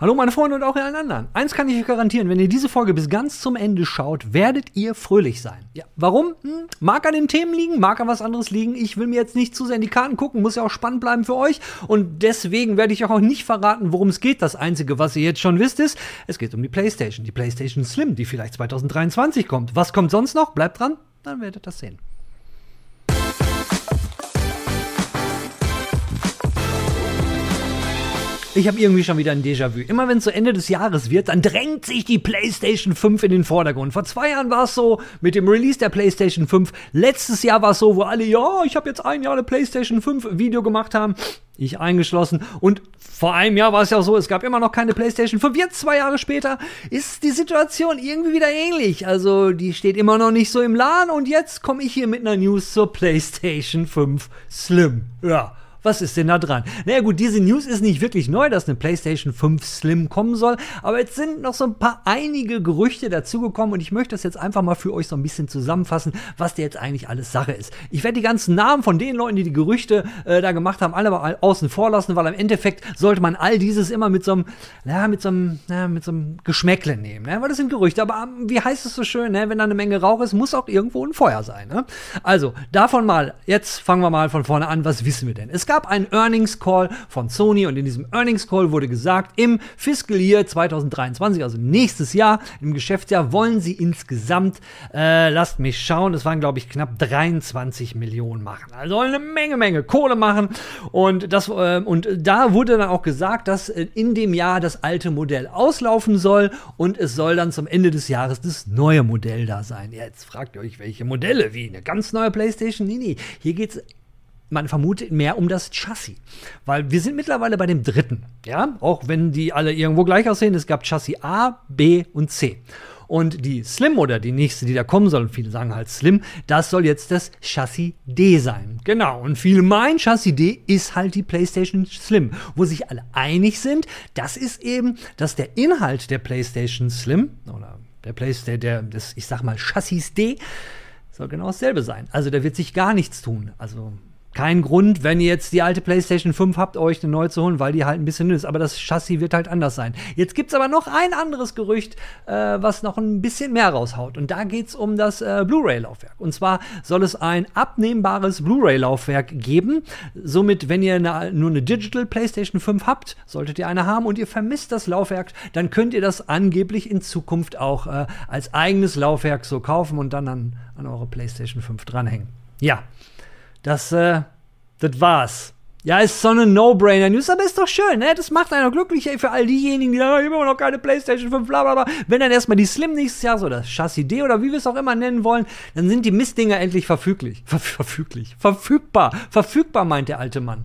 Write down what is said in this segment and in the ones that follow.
Hallo meine Freunde und auch allen anderen. Eins kann ich euch garantieren, wenn ihr diese Folge bis ganz zum Ende schaut, werdet ihr fröhlich sein. Ja, warum? Hm, mag an den Themen liegen, mag an was anderes liegen. Ich will mir jetzt nicht zu sehr in die Karten gucken, muss ja auch spannend bleiben für euch. Und deswegen werde ich euch auch nicht verraten, worum es geht. Das Einzige, was ihr jetzt schon wisst, ist, es geht um die PlayStation. Die PlayStation Slim, die vielleicht 2023 kommt. Was kommt sonst noch? Bleibt dran, dann werdet ihr das sehen. Ich habe irgendwie schon wieder ein Déjà-vu. Immer wenn es zu Ende des Jahres wird, dann drängt sich die PlayStation 5 in den Vordergrund. Vor zwei Jahren war es so mit dem Release der PlayStation 5. Letztes Jahr war es so, wo alle, ja, ich habe jetzt ein Jahr eine PlayStation 5 Video gemacht haben. Ich eingeschlossen. Und vor einem Jahr war es ja so, es gab immer noch keine PlayStation 5. Jetzt, zwei Jahre später, ist die Situation irgendwie wieder ähnlich. Also, die steht immer noch nicht so im Laden. Und jetzt komme ich hier mit einer News zur PlayStation 5 Slim. Ja. Was ist denn da dran? Naja gut, diese News ist nicht wirklich neu, dass eine PlayStation 5 Slim kommen soll, aber jetzt sind noch so ein paar einige Gerüchte dazugekommen und ich möchte das jetzt einfach mal für euch so ein bisschen zusammenfassen, was da jetzt eigentlich alles Sache ist. Ich werde die ganzen Namen von den Leuten, die die Gerüchte äh, da gemacht haben, alle mal außen vor lassen, weil im Endeffekt sollte man all dieses immer mit so einem, ja, mit so einem, ja, mit so einem Geschmäckle nehmen, ne? weil das sind Gerüchte, aber ähm, wie heißt es so schön, ne? wenn da eine Menge Rauch ist, muss auch irgendwo ein Feuer sein. Ne? Also, davon mal, jetzt fangen wir mal von vorne an, was wissen wir denn? Es gab einen Earnings Call von Sony und in diesem Earnings Call wurde gesagt, im Fiscal Year 2023, also nächstes Jahr, im Geschäftsjahr, wollen sie insgesamt, äh, lasst mich schauen, das waren glaube ich knapp 23 Millionen machen. Also eine Menge, Menge Kohle machen. Und, das, äh, und da wurde dann auch gesagt, dass äh, in dem Jahr das alte Modell auslaufen soll und es soll dann zum Ende des Jahres das neue Modell da sein. Jetzt fragt ihr euch, welche Modelle, wie eine ganz neue PlayStation? Nee, nee, hier geht es man vermutet mehr um das Chassis. Weil wir sind mittlerweile bei dem dritten. Ja, auch wenn die alle irgendwo gleich aussehen. Es gab Chassis A, B und C. Und die Slim oder die nächste, die da kommen soll, viele sagen halt Slim, das soll jetzt das Chassis D sein. Genau. Und viele meinen, Chassis D ist halt die PlayStation Slim. Wo sich alle einig sind, das ist eben, dass der Inhalt der PlayStation Slim oder der PlayStation, der, das, ich sag mal, Chassis D, soll genau dasselbe sein. Also da wird sich gar nichts tun. Also kein Grund, wenn ihr jetzt die alte PlayStation 5 habt, euch eine neue zu holen, weil die halt ein bisschen ist. Aber das Chassis wird halt anders sein. Jetzt gibt es aber noch ein anderes Gerücht, äh, was noch ein bisschen mehr raushaut. Und da geht es um das äh, Blu-ray-Laufwerk. Und zwar soll es ein abnehmbares Blu-ray-Laufwerk geben. Somit, wenn ihr eine, nur eine Digital PlayStation 5 habt, solltet ihr eine haben und ihr vermisst das Laufwerk, dann könnt ihr das angeblich in Zukunft auch äh, als eigenes Laufwerk so kaufen und dann an, an eure PlayStation 5 dranhängen. Ja. Das, äh, das war's. Ja, ist so eine No-Brainer-News, aber ist doch schön, ne? Das macht einen glücklich, ey, für all diejenigen, die sagen, ich habe immer noch keine PlayStation 5, bla bla bla. Wenn dann erstmal die Slim nächstes Jahr, so das Chassis D oder wie wir es auch immer nennen wollen, dann sind die Mistdinger endlich verfüglich. Ver verfüglich. Verfügbar. Verfügbar, meint der alte Mann.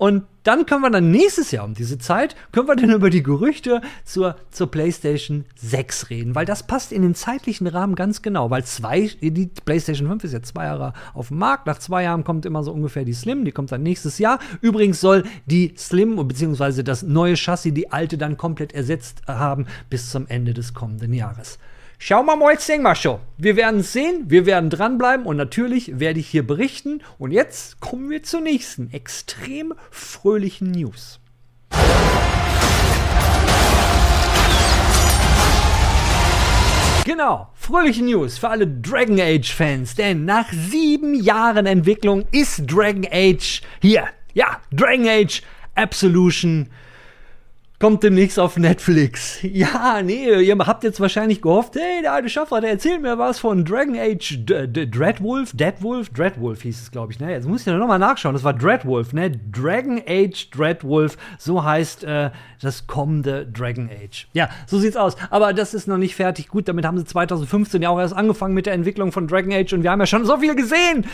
Und dann können wir dann nächstes Jahr um diese Zeit, können wir dann über die Gerüchte zur, zur PlayStation 6 reden, weil das passt in den zeitlichen Rahmen ganz genau, weil zwei, die PlayStation 5 ist jetzt zwei Jahre auf dem Markt, nach zwei Jahren kommt immer so ungefähr die Slim, die kommt dann nächstes Jahr. Übrigens soll die Slim, beziehungsweise das neue Chassis, die alte dann komplett ersetzt haben bis zum Ende des kommenden Jahres. Schauen wir mal, wir schon. Wir werden sehen, wir werden dranbleiben und natürlich werde ich hier berichten. Und jetzt kommen wir zur nächsten extrem fröhlichen News. Genau, fröhliche News für alle Dragon Age Fans, denn nach sieben Jahren Entwicklung ist Dragon Age hier. Ja, Dragon Age Absolution kommt demnächst auf Netflix. Ja, nee, ihr habt jetzt wahrscheinlich gehofft, hey, der alte Schaffer, der erzählt mir was von Dragon Age D D Dreadwolf, Deadwolf, Dreadwolf hieß es, glaube ich, ne? Jetzt muss ich ja nochmal nachschauen, das war Dreadwolf, ne? Dragon Age Dreadwolf, so heißt äh, das kommende Dragon Age. Ja, so sieht's aus. Aber das ist noch nicht fertig. Gut, damit haben sie 2015 ja auch erst angefangen mit der Entwicklung von Dragon Age und wir haben ja schon so viel gesehen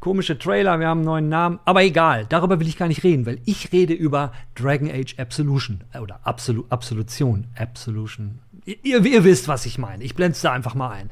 komische Trailer, wir haben einen neuen Namen. Aber egal, darüber will ich gar nicht reden, weil ich rede über Dragon Age Absolution äh, oder Absolu Absolution. Absolution. Ihr, ihr, wisst, was ich meine. Ich blende es da einfach mal ein.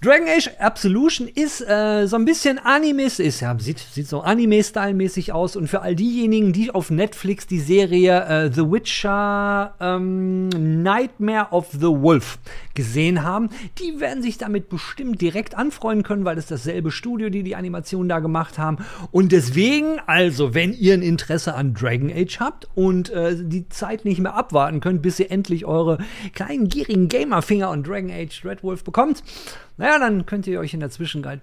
Dragon Age Absolution ist äh, so ein bisschen Animes, ist ja, sieht, sieht so Anime-Style-mäßig aus. Und für all diejenigen, die auf Netflix die Serie äh, The Witcher ähm, Nightmare of the Wolf gesehen haben, die werden sich damit bestimmt direkt anfreuen können, weil es dasselbe Studio, die die Animation da gemacht haben. Und deswegen, also, wenn ihr ein Interesse an Dragon Age habt und äh, die Zeit nicht mehr abwarten könnt, bis ihr endlich eure kleinen gierigen Gamerfinger und Dragon Age Red Wolf bekommt, naja, dann könnt ihr euch in der Zwischenzeit,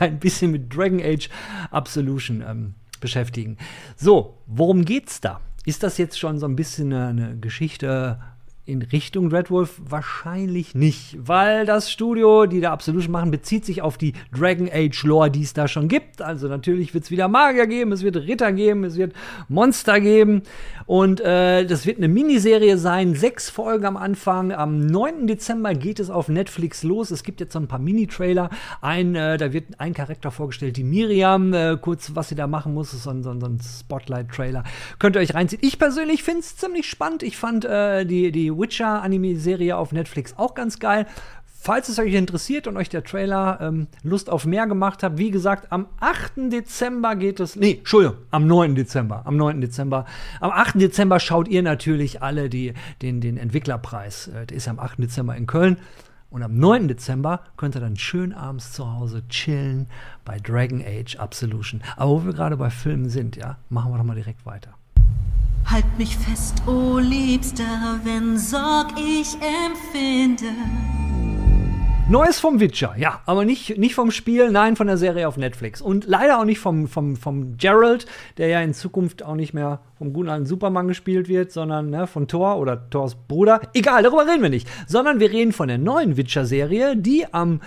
ein bisschen mit Dragon Age Absolution ähm, beschäftigen. So, worum geht's da? Ist das jetzt schon so ein bisschen eine Geschichte in Richtung Red Wolf wahrscheinlich nicht, weil das Studio, die da Absolution machen, bezieht sich auf die Dragon Age Lore, die es da schon gibt. Also natürlich wird es wieder Magier geben, es wird Ritter geben, es wird Monster geben und äh, das wird eine Miniserie sein, sechs Folgen am Anfang. Am 9. Dezember geht es auf Netflix los. Es gibt jetzt so ein paar Mini-Trailer. Ein, äh, da wird ein Charakter vorgestellt, die Miriam. Äh, kurz, was sie da machen muss, ist so ein, so ein Spotlight-Trailer. Könnt ihr euch reinziehen. Ich persönlich finde es ziemlich spannend. Ich fand äh, die, Witcher-Anime-Serie auf Netflix auch ganz geil. Falls es euch interessiert und euch der Trailer ähm, Lust auf mehr gemacht hat, wie gesagt, am 8. Dezember geht es. Nee, Entschuldigung, am 9. Dezember. Am 9. Dezember. Am 8. Dezember schaut ihr natürlich alle die, den, den Entwicklerpreis. Äh, der ist ja am 8. Dezember in Köln. Und am 9. Dezember könnt ihr dann schön abends zu Hause chillen bei Dragon Age Absolution. Aber wo wir gerade bei Filmen sind, ja, machen wir doch mal direkt weiter. Halt mich fest, o oh Liebster, wenn Sorg ich empfinde. Neues vom Witcher, ja, aber nicht, nicht vom Spiel, nein, von der Serie auf Netflix. Und leider auch nicht vom, vom, vom Gerald, der ja in Zukunft auch nicht mehr vom guten alten Superman gespielt wird, sondern ne, von Thor oder Thors Bruder. Egal, darüber reden wir nicht. Sondern wir reden von der neuen Witcher-Serie, die am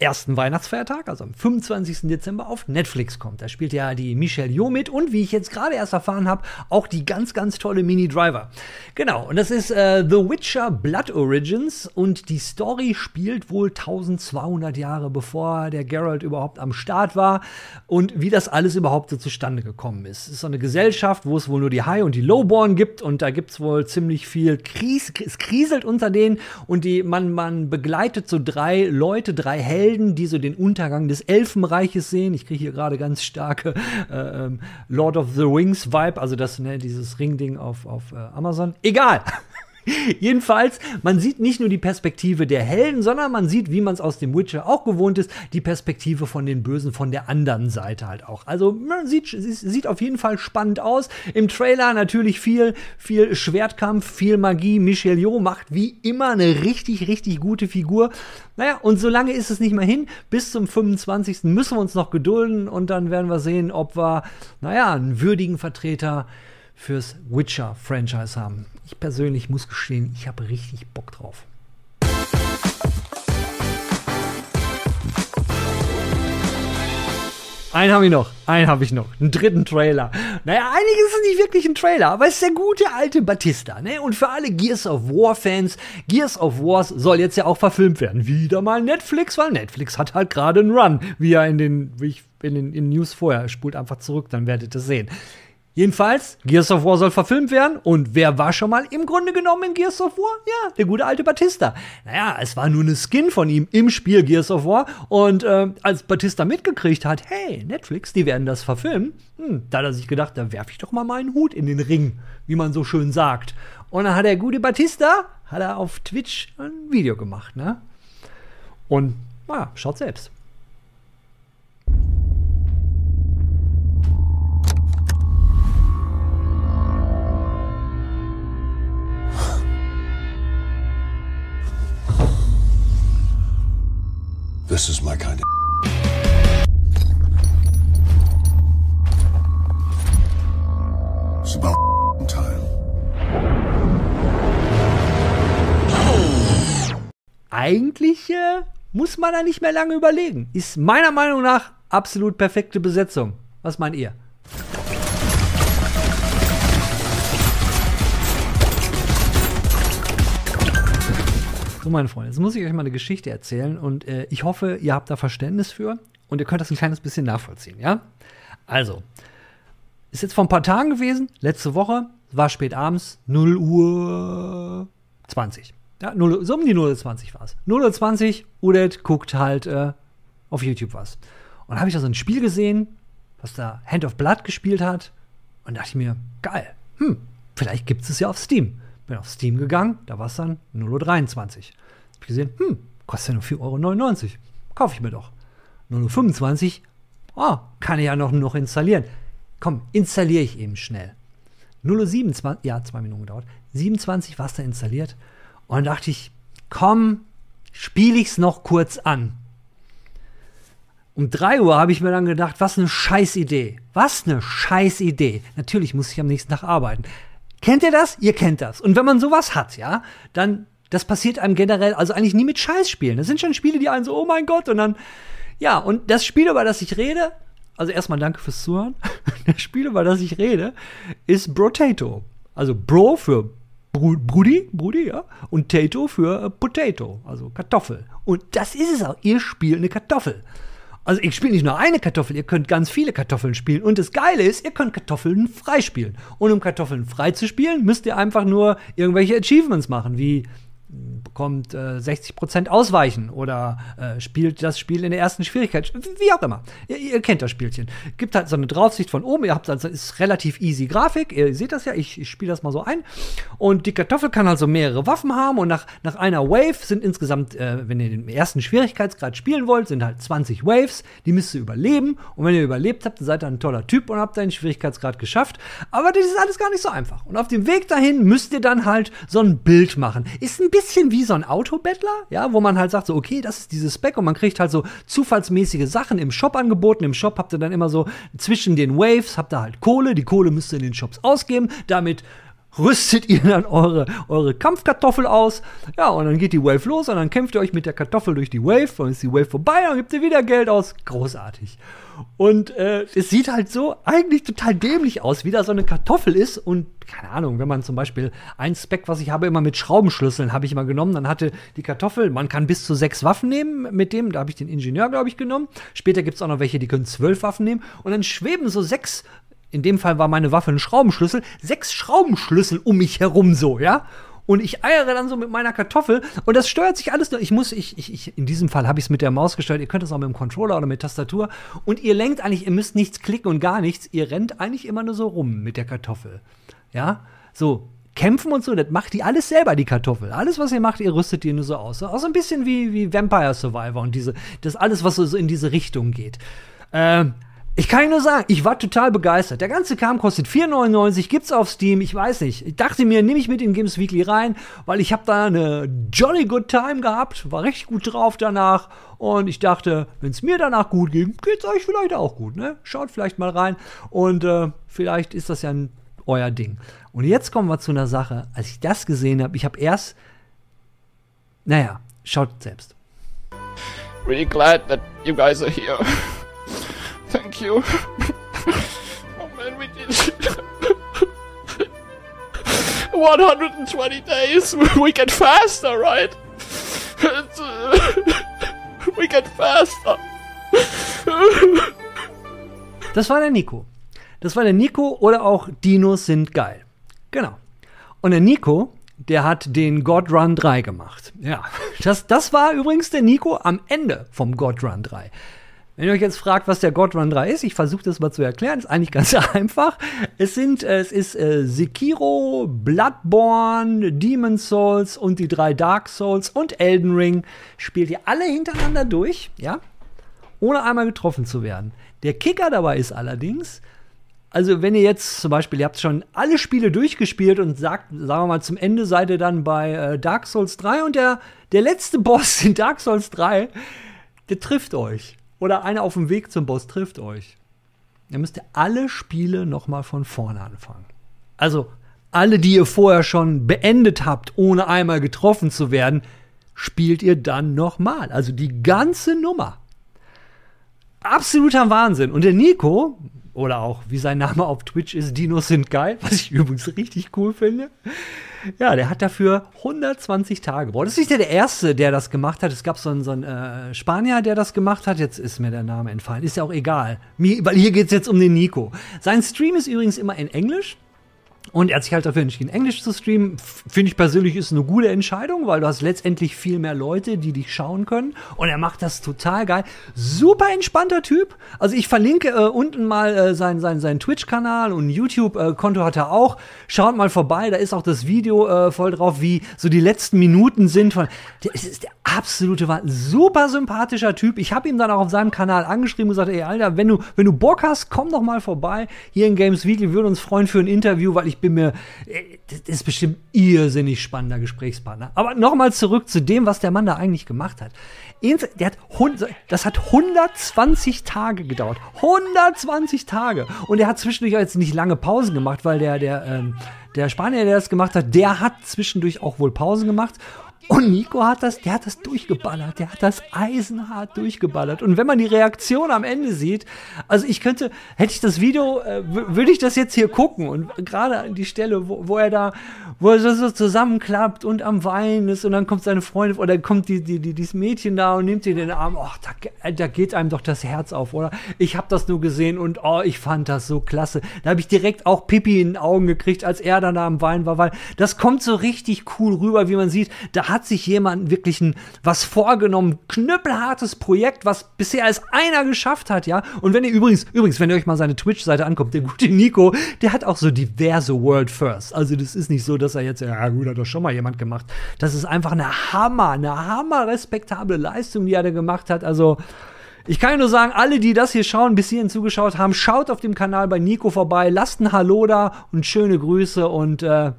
ersten Weihnachtsfeiertag, also am 25. Dezember, auf Netflix kommt. Da spielt ja die Michelle Yeoh mit und wie ich jetzt gerade erst erfahren habe, auch die ganz, ganz tolle Mini Driver. Genau, und das ist äh, The Witcher Blood Origins und die Story spielt wohl 1200 Jahre bevor der Geralt überhaupt am Start war und wie das alles überhaupt so zustande gekommen ist. Es ist so eine Gesellschaft, wo es wohl nur die High und die Lowborn gibt und da gibt es wohl ziemlich viel Kries, es kriselt unter denen und die, man, man begleitet so drei Leute, drei Helden Helden, die so den Untergang des Elfenreiches sehen. Ich kriege hier gerade ganz starke äh, ähm, Lord of the Rings Vibe, also das, ne, dieses Ringding auf, auf äh, Amazon. Egal. Jedenfalls, man sieht nicht nur die Perspektive der Helden, sondern man sieht, wie man es aus dem Witcher auch gewohnt ist, die Perspektive von den Bösen von der anderen Seite halt auch. Also man sieht, sieht auf jeden Fall spannend aus. Im Trailer natürlich viel, viel Schwertkampf, viel Magie. Michel Yeoh macht wie immer eine richtig, richtig gute Figur. Naja, und solange ist es nicht mehr hin. Bis zum 25. müssen wir uns noch gedulden und dann werden wir sehen, ob wir, naja, einen würdigen Vertreter fürs Witcher-Franchise haben. Ich persönlich muss gestehen, ich habe richtig Bock drauf. Einen habe ich noch, einen habe ich noch, einen dritten Trailer. Naja, einiges ist nicht wirklich ein Trailer, aber es ist der gute alte Batista, ne? Und für alle Gears of War Fans, Gears of War soll jetzt ja auch verfilmt werden. Wieder mal Netflix, weil Netflix hat halt gerade einen Run, wie er in den, wie ich in den in News vorher spult einfach zurück, dann werdet ihr sehen. Jedenfalls, Gears of War soll verfilmt werden. Und wer war schon mal im Grunde genommen in Gears of War? Ja, der gute alte Batista. Naja, es war nur eine Skin von ihm im Spiel Gears of War. Und äh, als Batista mitgekriegt hat, hey, Netflix, die werden das verfilmen, hm, da hat er sich gedacht, da werfe ich doch mal meinen Hut in den Ring, wie man so schön sagt. Und dann hat der gute Batista, hat er auf Twitch ein Video gemacht, ne? Und, naja, schaut selbst. This is my kind of. It's about time. Eigentlich äh, muss man da nicht mehr lange überlegen. Ist meiner Meinung nach absolut perfekte Besetzung. Was meint ihr? So, meine Freunde, jetzt muss ich euch mal eine Geschichte erzählen und äh, ich hoffe, ihr habt da Verständnis für und ihr könnt das ein kleines bisschen nachvollziehen, ja? Also, ist jetzt vor ein paar Tagen gewesen, letzte Woche, war spät abends, 0 Uhr 20. Ja, 0, so um die 0.20 war es. 0.20 Udet guckt halt äh, auf YouTube was. Und habe ich da so ein Spiel gesehen, was da Hand of Blood gespielt hat. Und dachte ich mir, geil, hm, vielleicht gibt es ja auf Steam. Bin auf Steam gegangen, da war es dann 0.23 Uhr. Hab ich gesehen, hm, kostet ja nur 4,99 Euro. Kaufe ich mir doch. 0.25 Uhr, oh, kann ich ja noch, noch installieren. Komm, installiere ich eben schnell. 0.27 ja, zwei Minuten gedauert. 27 war es da installiert. Und dann dachte ich, komm, spiele ich es noch kurz an. Um 3 Uhr habe ich mir dann gedacht, was eine scheiß Idee. Was eine scheiß Idee. Natürlich muss ich am nächsten Tag arbeiten. Kennt ihr das? Ihr kennt das. Und wenn man sowas hat, ja, dann, das passiert einem generell, also eigentlich nie mit Scheißspielen. Das sind schon Spiele, die einen so, oh mein Gott, und dann, ja, und das Spiel, über das ich rede, also erstmal danke fürs Zuhören. Das Spiel, über das ich rede, ist Brotato. Also Bro für Brudi, Brudi, ja, und Tato für äh, Potato, also Kartoffel. Und das ist es auch. Ihr spielt eine Kartoffel. Also ich spiele nicht nur eine Kartoffel, ihr könnt ganz viele Kartoffeln spielen. Und das Geile ist, ihr könnt Kartoffeln frei spielen. Und um Kartoffeln frei zu spielen, müsst ihr einfach nur irgendwelche Achievements machen, wie bekommt äh, 60% ausweichen oder äh, spielt das Spiel in der ersten Schwierigkeit, wie auch immer. Ihr, ihr, kennt das Spielchen. Gibt halt so eine Draufsicht von oben, ihr habt also ist relativ easy Grafik, ihr seht das ja, ich, ich spiele das mal so ein. Und die Kartoffel kann also mehrere Waffen haben und nach, nach einer Wave sind insgesamt, äh, wenn ihr den ersten Schwierigkeitsgrad spielen wollt, sind halt 20 Waves, die müsst ihr überleben und wenn ihr überlebt habt, seid ihr ein toller Typ und habt einen Schwierigkeitsgrad geschafft. Aber das ist alles gar nicht so einfach. Und auf dem Weg dahin müsst ihr dann halt so ein Bild machen. Ist ein bisschen wie so ein Autobettler, ja, wo man halt sagt so, okay, das ist dieses Spec und man kriegt halt so zufallsmäßige Sachen im Shop angeboten. Im Shop habt ihr dann immer so zwischen den Waves habt ihr halt Kohle, die Kohle müsst ihr in den Shops ausgeben, damit rüstet ihr dann eure, eure Kampfkartoffel aus. Ja, und dann geht die Wave los und dann kämpft ihr euch mit der Kartoffel durch die Wave. Dann ist die Wave vorbei, dann gibt ihr wieder Geld aus. Großartig. Und äh, es sieht halt so eigentlich total dämlich aus, wie da so eine Kartoffel ist. Und keine Ahnung, wenn man zum Beispiel ein Spec, was ich habe, immer mit Schraubenschlüsseln habe ich immer genommen, dann hatte die Kartoffel, man kann bis zu sechs Waffen nehmen mit dem, da habe ich den Ingenieur, glaube ich, genommen. Später gibt es auch noch welche, die können zwölf Waffen nehmen. Und dann schweben so sechs in dem Fall war meine Waffe ein Schraubenschlüssel, sechs Schraubenschlüssel um mich herum so, ja? Und ich eiere dann so mit meiner Kartoffel und das steuert sich alles nur. Ich muss, ich, ich, ich in diesem Fall habe ich es mit der Maus gesteuert. Ihr könnt es auch mit dem Controller oder mit Tastatur. Und ihr lenkt eigentlich, ihr müsst nichts klicken und gar nichts. Ihr rennt eigentlich immer nur so rum mit der Kartoffel. Ja? So, kämpfen und so, das macht die alles selber, die Kartoffel. Alles, was ihr macht, ihr rüstet die nur so aus. Auch so ein bisschen wie, wie Vampire Survivor und diese, das alles, was so in diese Richtung geht. Ähm, ich kann nur sagen, ich war total begeistert. Der ganze Kram kostet 4,99, gibt's auf Steam, ich weiß nicht. Ich dachte mir, nehme ich mit in Games Weekly rein, weil ich habe da eine jolly good time gehabt, war richtig gut drauf danach und ich dachte, wenn es mir danach gut geht, geht's euch vielleicht auch gut, ne? Schaut vielleicht mal rein und äh, vielleicht ist das ja ein, euer Ding. Und jetzt kommen wir zu einer Sache, als ich das gesehen habe, ich habe erst naja, schaut selbst. Really glad that you guys are here. Thank you. oh man, we did 120 days. We get faster, right? we get faster. Das war der Nico. Das war der Nico oder auch Dinos sind geil. Genau. Und der Nico, der hat den God Run 3 gemacht. Ja, das, das war übrigens der Nico am Ende vom God Run 3. Wenn ihr euch jetzt fragt, was der God Run 3 ist, ich versuche das mal zu erklären, ist eigentlich ganz einfach. Es sind, äh, es ist äh, Sekiro, Bloodborne, Demon's Souls und die drei Dark Souls und Elden Ring. Spielt ihr alle hintereinander durch, ja? Ohne einmal getroffen zu werden. Der Kicker dabei ist allerdings, also wenn ihr jetzt zum Beispiel, ihr habt schon alle Spiele durchgespielt und sagt, sagen wir mal, zum Ende seid ihr dann bei äh, Dark Souls 3 und der, der letzte Boss in Dark Souls 3, der trifft euch oder einer auf dem Weg zum Boss trifft euch, dann müsst ihr alle Spiele nochmal von vorne anfangen. Also alle, die ihr vorher schon beendet habt, ohne einmal getroffen zu werden, spielt ihr dann nochmal. Also die ganze Nummer. Absoluter Wahnsinn. Und der Nico, oder auch wie sein Name auf Twitch ist, Dinos sind geil, was ich übrigens richtig cool finde. Ja, der hat dafür 120 Tage gebraucht. Das ist nicht der Erste, der das gemacht hat. Es gab so einen, so einen äh, Spanier, der das gemacht hat. Jetzt ist mir der Name entfallen. Ist ja auch egal. Mir, weil hier geht es jetzt um den Nico. Sein Stream ist übrigens immer in Englisch. Und er hat sich halt dafür entschieden, Englisch zu streamen. Finde ich persönlich ist eine gute Entscheidung, weil du hast letztendlich viel mehr Leute, die dich schauen können. Und er macht das total geil. Super entspannter Typ. Also ich verlinke äh, unten mal äh, seinen sein, sein Twitch-Kanal und YouTube-Konto hat er auch. Schaut mal vorbei, da ist auch das Video äh, voll drauf, wie so die letzten Minuten sind von. Der ist der absolute Wahnsinn. Super sympathischer Typ. Ich habe ihm dann auch auf seinem Kanal angeschrieben und gesagt, ey Alter, wenn du, wenn du Bock hast, komm doch mal vorbei. Hier in Games Weekly Wir würden uns freuen für ein Interview, weil ich bin mir, äh, das ist bestimmt irrsinnig spannender Gesprächspartner. Aber nochmal zurück zu dem, was der Mann da eigentlich gemacht hat. Der hat, das hat 120 Tage gedauert. 120 Tage. Und er hat zwischendurch jetzt nicht lange Pausen gemacht, weil der, der, ähm, der Spanier, der das gemacht hat, der hat zwischendurch auch wohl Pausen gemacht. Und Nico hat das, der hat das durchgeballert, der hat das eisenhart durchgeballert. Und wenn man die Reaktion am Ende sieht, also ich könnte, hätte ich das Video, äh, würde ich das jetzt hier gucken und gerade an die Stelle, wo, wo er da, wo er so zusammenklappt und am Weinen ist und dann kommt seine Freundin oder kommt die, die, die, dieses Mädchen da und nimmt ihn in den Arm, ach, da, da geht einem doch das Herz auf, oder? Ich habe das nur gesehen und oh, ich fand das so klasse. Da habe ich direkt auch Pipi in den Augen gekriegt, als er dann da am Weinen war, weil das kommt so richtig cool rüber, wie man sieht, da hat sich jemand wirklich ein, was vorgenommen, knüppelhartes Projekt, was bisher als einer geschafft hat, ja. Und wenn ihr übrigens, übrigens, wenn ihr euch mal seine Twitch-Seite anguckt, der gute Nico, der hat auch so diverse World First. Also das ist nicht so, dass er jetzt, ja gut, hat doch schon mal jemand gemacht. Das ist einfach eine Hammer, eine hammer respektable Leistung, die er da gemacht hat. Also, ich kann nur sagen, alle, die das hier schauen, bis hierhin zugeschaut haben, schaut auf dem Kanal bei Nico vorbei, lasst ein Hallo da und schöne Grüße und äh,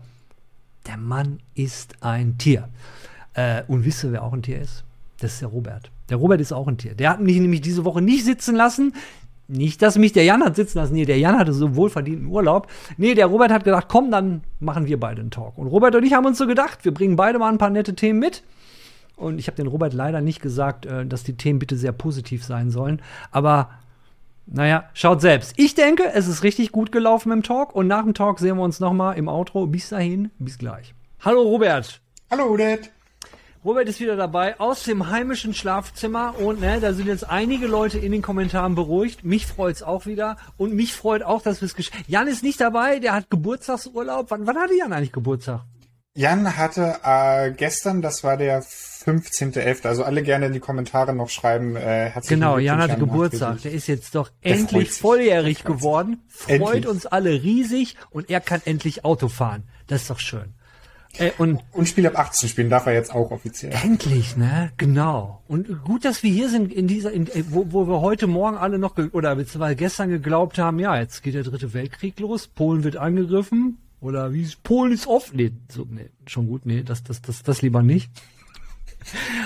der Mann ist ein Tier. Äh, und wisst ihr, wer auch ein Tier ist? Das ist der Robert. Der Robert ist auch ein Tier. Der hat mich nämlich diese Woche nicht sitzen lassen. Nicht, dass mich der Jan hat sitzen lassen. Nee, der Jan hatte so wohlverdienten Urlaub. Nee, der Robert hat gedacht, komm, dann machen wir beide einen Talk. Und Robert und ich haben uns so gedacht, wir bringen beide mal ein paar nette Themen mit. Und ich habe den Robert leider nicht gesagt, äh, dass die Themen bitte sehr positiv sein sollen. Aber naja, schaut selbst. Ich denke, es ist richtig gut gelaufen im Talk. Und nach dem Talk sehen wir uns noch mal im Outro. Bis dahin, bis gleich. Hallo Robert. Hallo Odette. Robert ist wieder dabei aus dem heimischen Schlafzimmer und ne, da sind jetzt einige Leute in den Kommentaren beruhigt. Mich freut's auch wieder und mich freut auch, dass wir es geschafft Jan ist nicht dabei, der hat Geburtstagsurlaub. Wann, wann hatte Jan eigentlich Geburtstag? Jan hatte äh, gestern, das war der 15.11. Also alle gerne in die Kommentare noch schreiben. Äh, herzlichen genau, Jan hatte Geburtstag. Der ist jetzt doch endlich volljährig geworden. Freut endlich. uns alle riesig und er kann endlich Auto fahren. Das ist doch schön. Äh, und, und Spiel ab 18 spielen darf er jetzt auch offiziell. Endlich, ne? Genau. Und gut, dass wir hier sind in dieser, in, äh, wo, wo wir heute Morgen alle noch oder beziehungsweise gestern geglaubt haben, ja, jetzt geht der dritte Weltkrieg los, Polen wird angegriffen oder wie ist Polen ist offen. Nee, so, nee, schon gut, nee, das, das, das, das lieber nicht.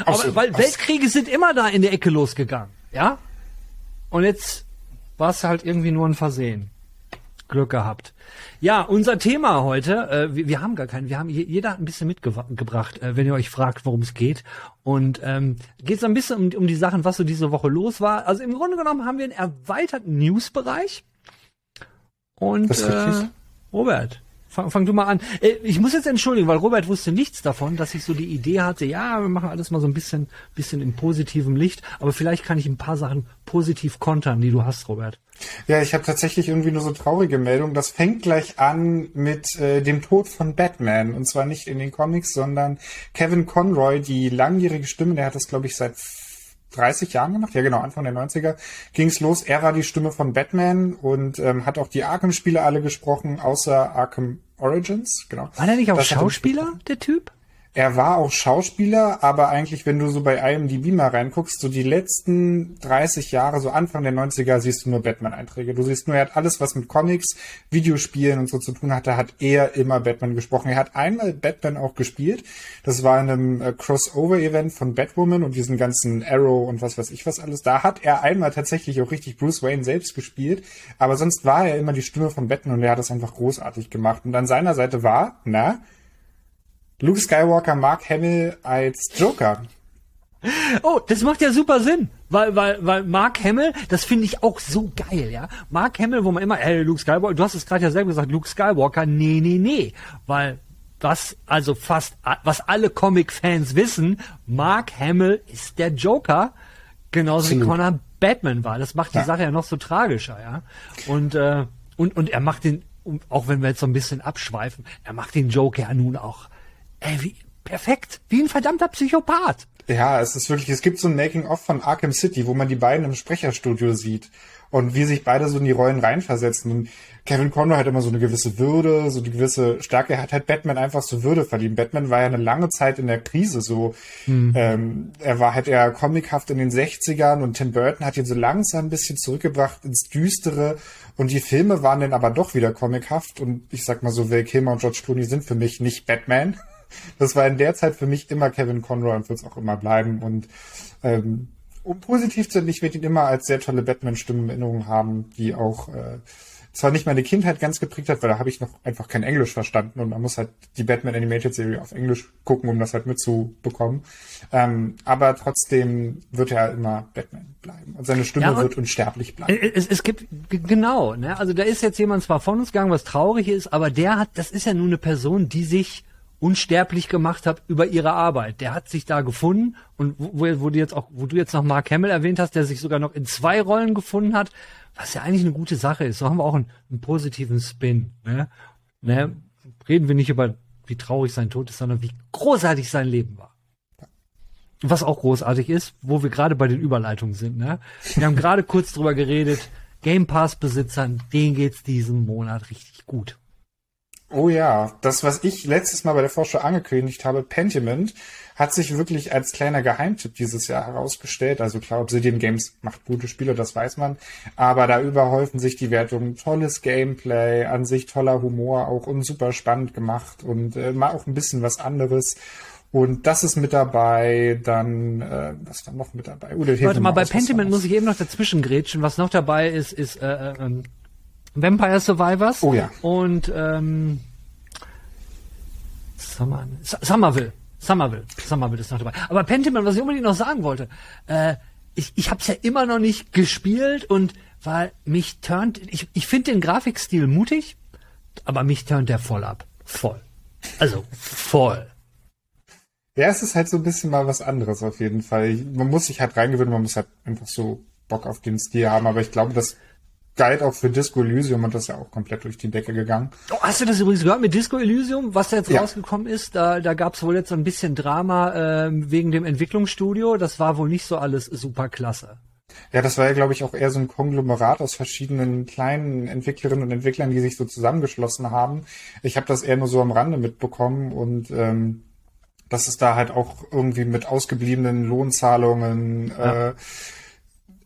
Aber weil Weltkriege sind immer da in der Ecke losgegangen, ja? Und jetzt war es halt irgendwie nur ein Versehen. Glück gehabt. Ja, unser Thema heute, äh, wir, wir, haben gar keinen, wir haben, jeder hat ein bisschen mitgebracht, äh, wenn ihr euch fragt, worum es geht. Und ähm, geht es ein bisschen um, um die Sachen, was so diese Woche los war. Also im Grunde genommen haben wir einen erweiterten Newsbereich. Und äh, Robert, Fang, fang du mal an. Äh, ich muss jetzt entschuldigen, weil Robert wusste nichts davon, dass ich so die Idee hatte, ja, wir machen alles mal so ein bisschen, bisschen in positivem Licht, aber vielleicht kann ich ein paar Sachen positiv kontern, die du hast, Robert. Ja, ich habe tatsächlich irgendwie nur so traurige Meldungen. Das fängt gleich an mit äh, dem Tod von Batman. Und zwar nicht in den Comics, sondern Kevin Conroy, die langjährige Stimme, der hat das, glaube ich, seit 30 Jahren gemacht, ja genau, Anfang der 90er ging's los. Er war die Stimme von Batman und ähm, hat auch die Arkham-Spiele alle gesprochen, außer Arkham Origins, genau. War der nicht auch das Schauspieler, der Typ? Er war auch Schauspieler, aber eigentlich, wenn du so bei IMDb mal reinguckst, so die letzten 30 Jahre, so Anfang der 90er, siehst du nur Batman-Einträge. Du siehst nur, er hat alles, was mit Comics, Videospielen und so zu tun hatte, hat er immer Batman gesprochen. Er hat einmal Batman auch gespielt. Das war in einem äh, Crossover-Event von Batwoman und diesen ganzen Arrow und was weiß ich was alles. Da hat er einmal tatsächlich auch richtig Bruce Wayne selbst gespielt. Aber sonst war er immer die Stimme von Batman und er hat das einfach großartig gemacht. Und an seiner Seite war, na, Luke Skywalker, Mark Hamill als Joker. Oh, das macht ja super Sinn, weil weil weil Mark Hamill, das finde ich auch so geil, ja. Mark Hamill, wo man immer, hey, Luke Skywalker, du hast es gerade ja selber gesagt, Luke Skywalker, nee, nee, nee, weil was also fast was alle Comic Fans wissen, Mark Hamill ist der Joker, genauso Absolut. wie Connor Batman war. Das macht die ja. Sache ja noch so tragischer, ja. Und äh, und und er macht den auch wenn wir jetzt so ein bisschen abschweifen, er macht den Joker ja nun auch ey, wie, perfekt, wie ein verdammter Psychopath. Ja, es ist wirklich, es gibt so ein Making-of von Arkham City, wo man die beiden im Sprecherstudio sieht und wie sich beide so in die Rollen reinversetzen. Und Kevin Conroy hat immer so eine gewisse Würde, so eine gewisse Stärke. Er hat halt Batman einfach so Würde verdient. Batman war ja eine lange Zeit in der Krise so. Hm. Ähm, er war halt eher comichaft in den 60ern und Tim Burton hat ihn so langsam ein bisschen zurückgebracht ins Düstere. Und die Filme waren dann aber doch wieder comichaft. Und ich sag mal so, Val Kilmer und George Clooney sind für mich nicht Batman. Das war in der Zeit für mich immer Kevin Conroy und wird es auch immer bleiben. Und ähm, um positiv zu sein, ich werde ihn immer als sehr tolle Batman-Stimme in Erinnerung haben, die auch äh, zwar nicht meine Kindheit ganz geprägt hat, weil da habe ich noch einfach kein Englisch verstanden und man muss halt die Batman Animated Serie auf Englisch gucken, um das halt mitzubekommen. Ähm, aber trotzdem wird er immer Batman bleiben und seine Stimme ja, und wird unsterblich bleiben. Es, es gibt genau, ne? Also da ist jetzt jemand zwar von uns gegangen, was traurig ist, aber der hat, das ist ja nur eine Person, die sich unsterblich gemacht hat über ihre Arbeit. Der hat sich da gefunden und wo, wo du jetzt auch, wo du jetzt noch Mark Hamill erwähnt hast, der sich sogar noch in zwei Rollen gefunden hat, was ja eigentlich eine gute Sache ist. So haben wir auch einen, einen positiven Spin. Ne? Ne? Reden wir nicht über, wie traurig sein Tod ist, sondern wie großartig sein Leben war. Was auch großartig ist, wo wir gerade bei den Überleitungen sind. Ne? Wir haben gerade kurz drüber geredet. Game Pass Besitzern, denen geht's diesen Monat richtig gut. Oh ja, das, was ich letztes Mal bei der Vorschau angekündigt habe, Pentiment, hat sich wirklich als kleiner Geheimtipp dieses Jahr herausgestellt. Also klar, Obsidian Games macht gute Spiele, das weiß man. Aber da überhäufen sich die Wertungen. Tolles Gameplay, an sich toller Humor, auch und super spannend gemacht und äh, mal auch ein bisschen was anderes. Und das ist mit dabei, dann, äh, was ist dann noch mit dabei? Uh, Warte mal, bei Pentiment muss ich eben noch dazwischen grätschen. Was noch dabei ist, ist äh, äh, ähm, Vampire Survivors. Oh ja. Und ähm, Summer, Somerville. Somerville. Somerville ist noch dabei. Aber Pentiment, was ich unbedingt noch sagen wollte, äh, ich, ich habe es ja immer noch nicht gespielt und weil mich turnt, ich, ich finde den Grafikstil mutig, aber mich turnt der voll ab. Voll. Also voll. Ja, es ist halt so ein bisschen mal was anderes auf jeden Fall. Man muss sich halt reingewöhnen, man muss halt einfach so Bock auf den Stil haben, aber ich glaube, das galt auch für Disco Elysium und das ist ja auch komplett durch die Decke gegangen. Oh, hast du das übrigens gehört mit Disco Elysium, was da jetzt ja. rausgekommen ist? Da, da gab es wohl jetzt so ein bisschen Drama äh, wegen dem Entwicklungsstudio. Das war wohl nicht so alles super klasse. Ja, das war ja, glaube ich, auch eher so ein Konglomerat aus verschiedenen kleinen Entwicklerinnen und Entwicklern, die sich so zusammengeschlossen haben. Ich habe das eher nur so am Rande mitbekommen und ähm, dass es da halt auch irgendwie mit ausgebliebenen Lohnzahlungen ja. äh,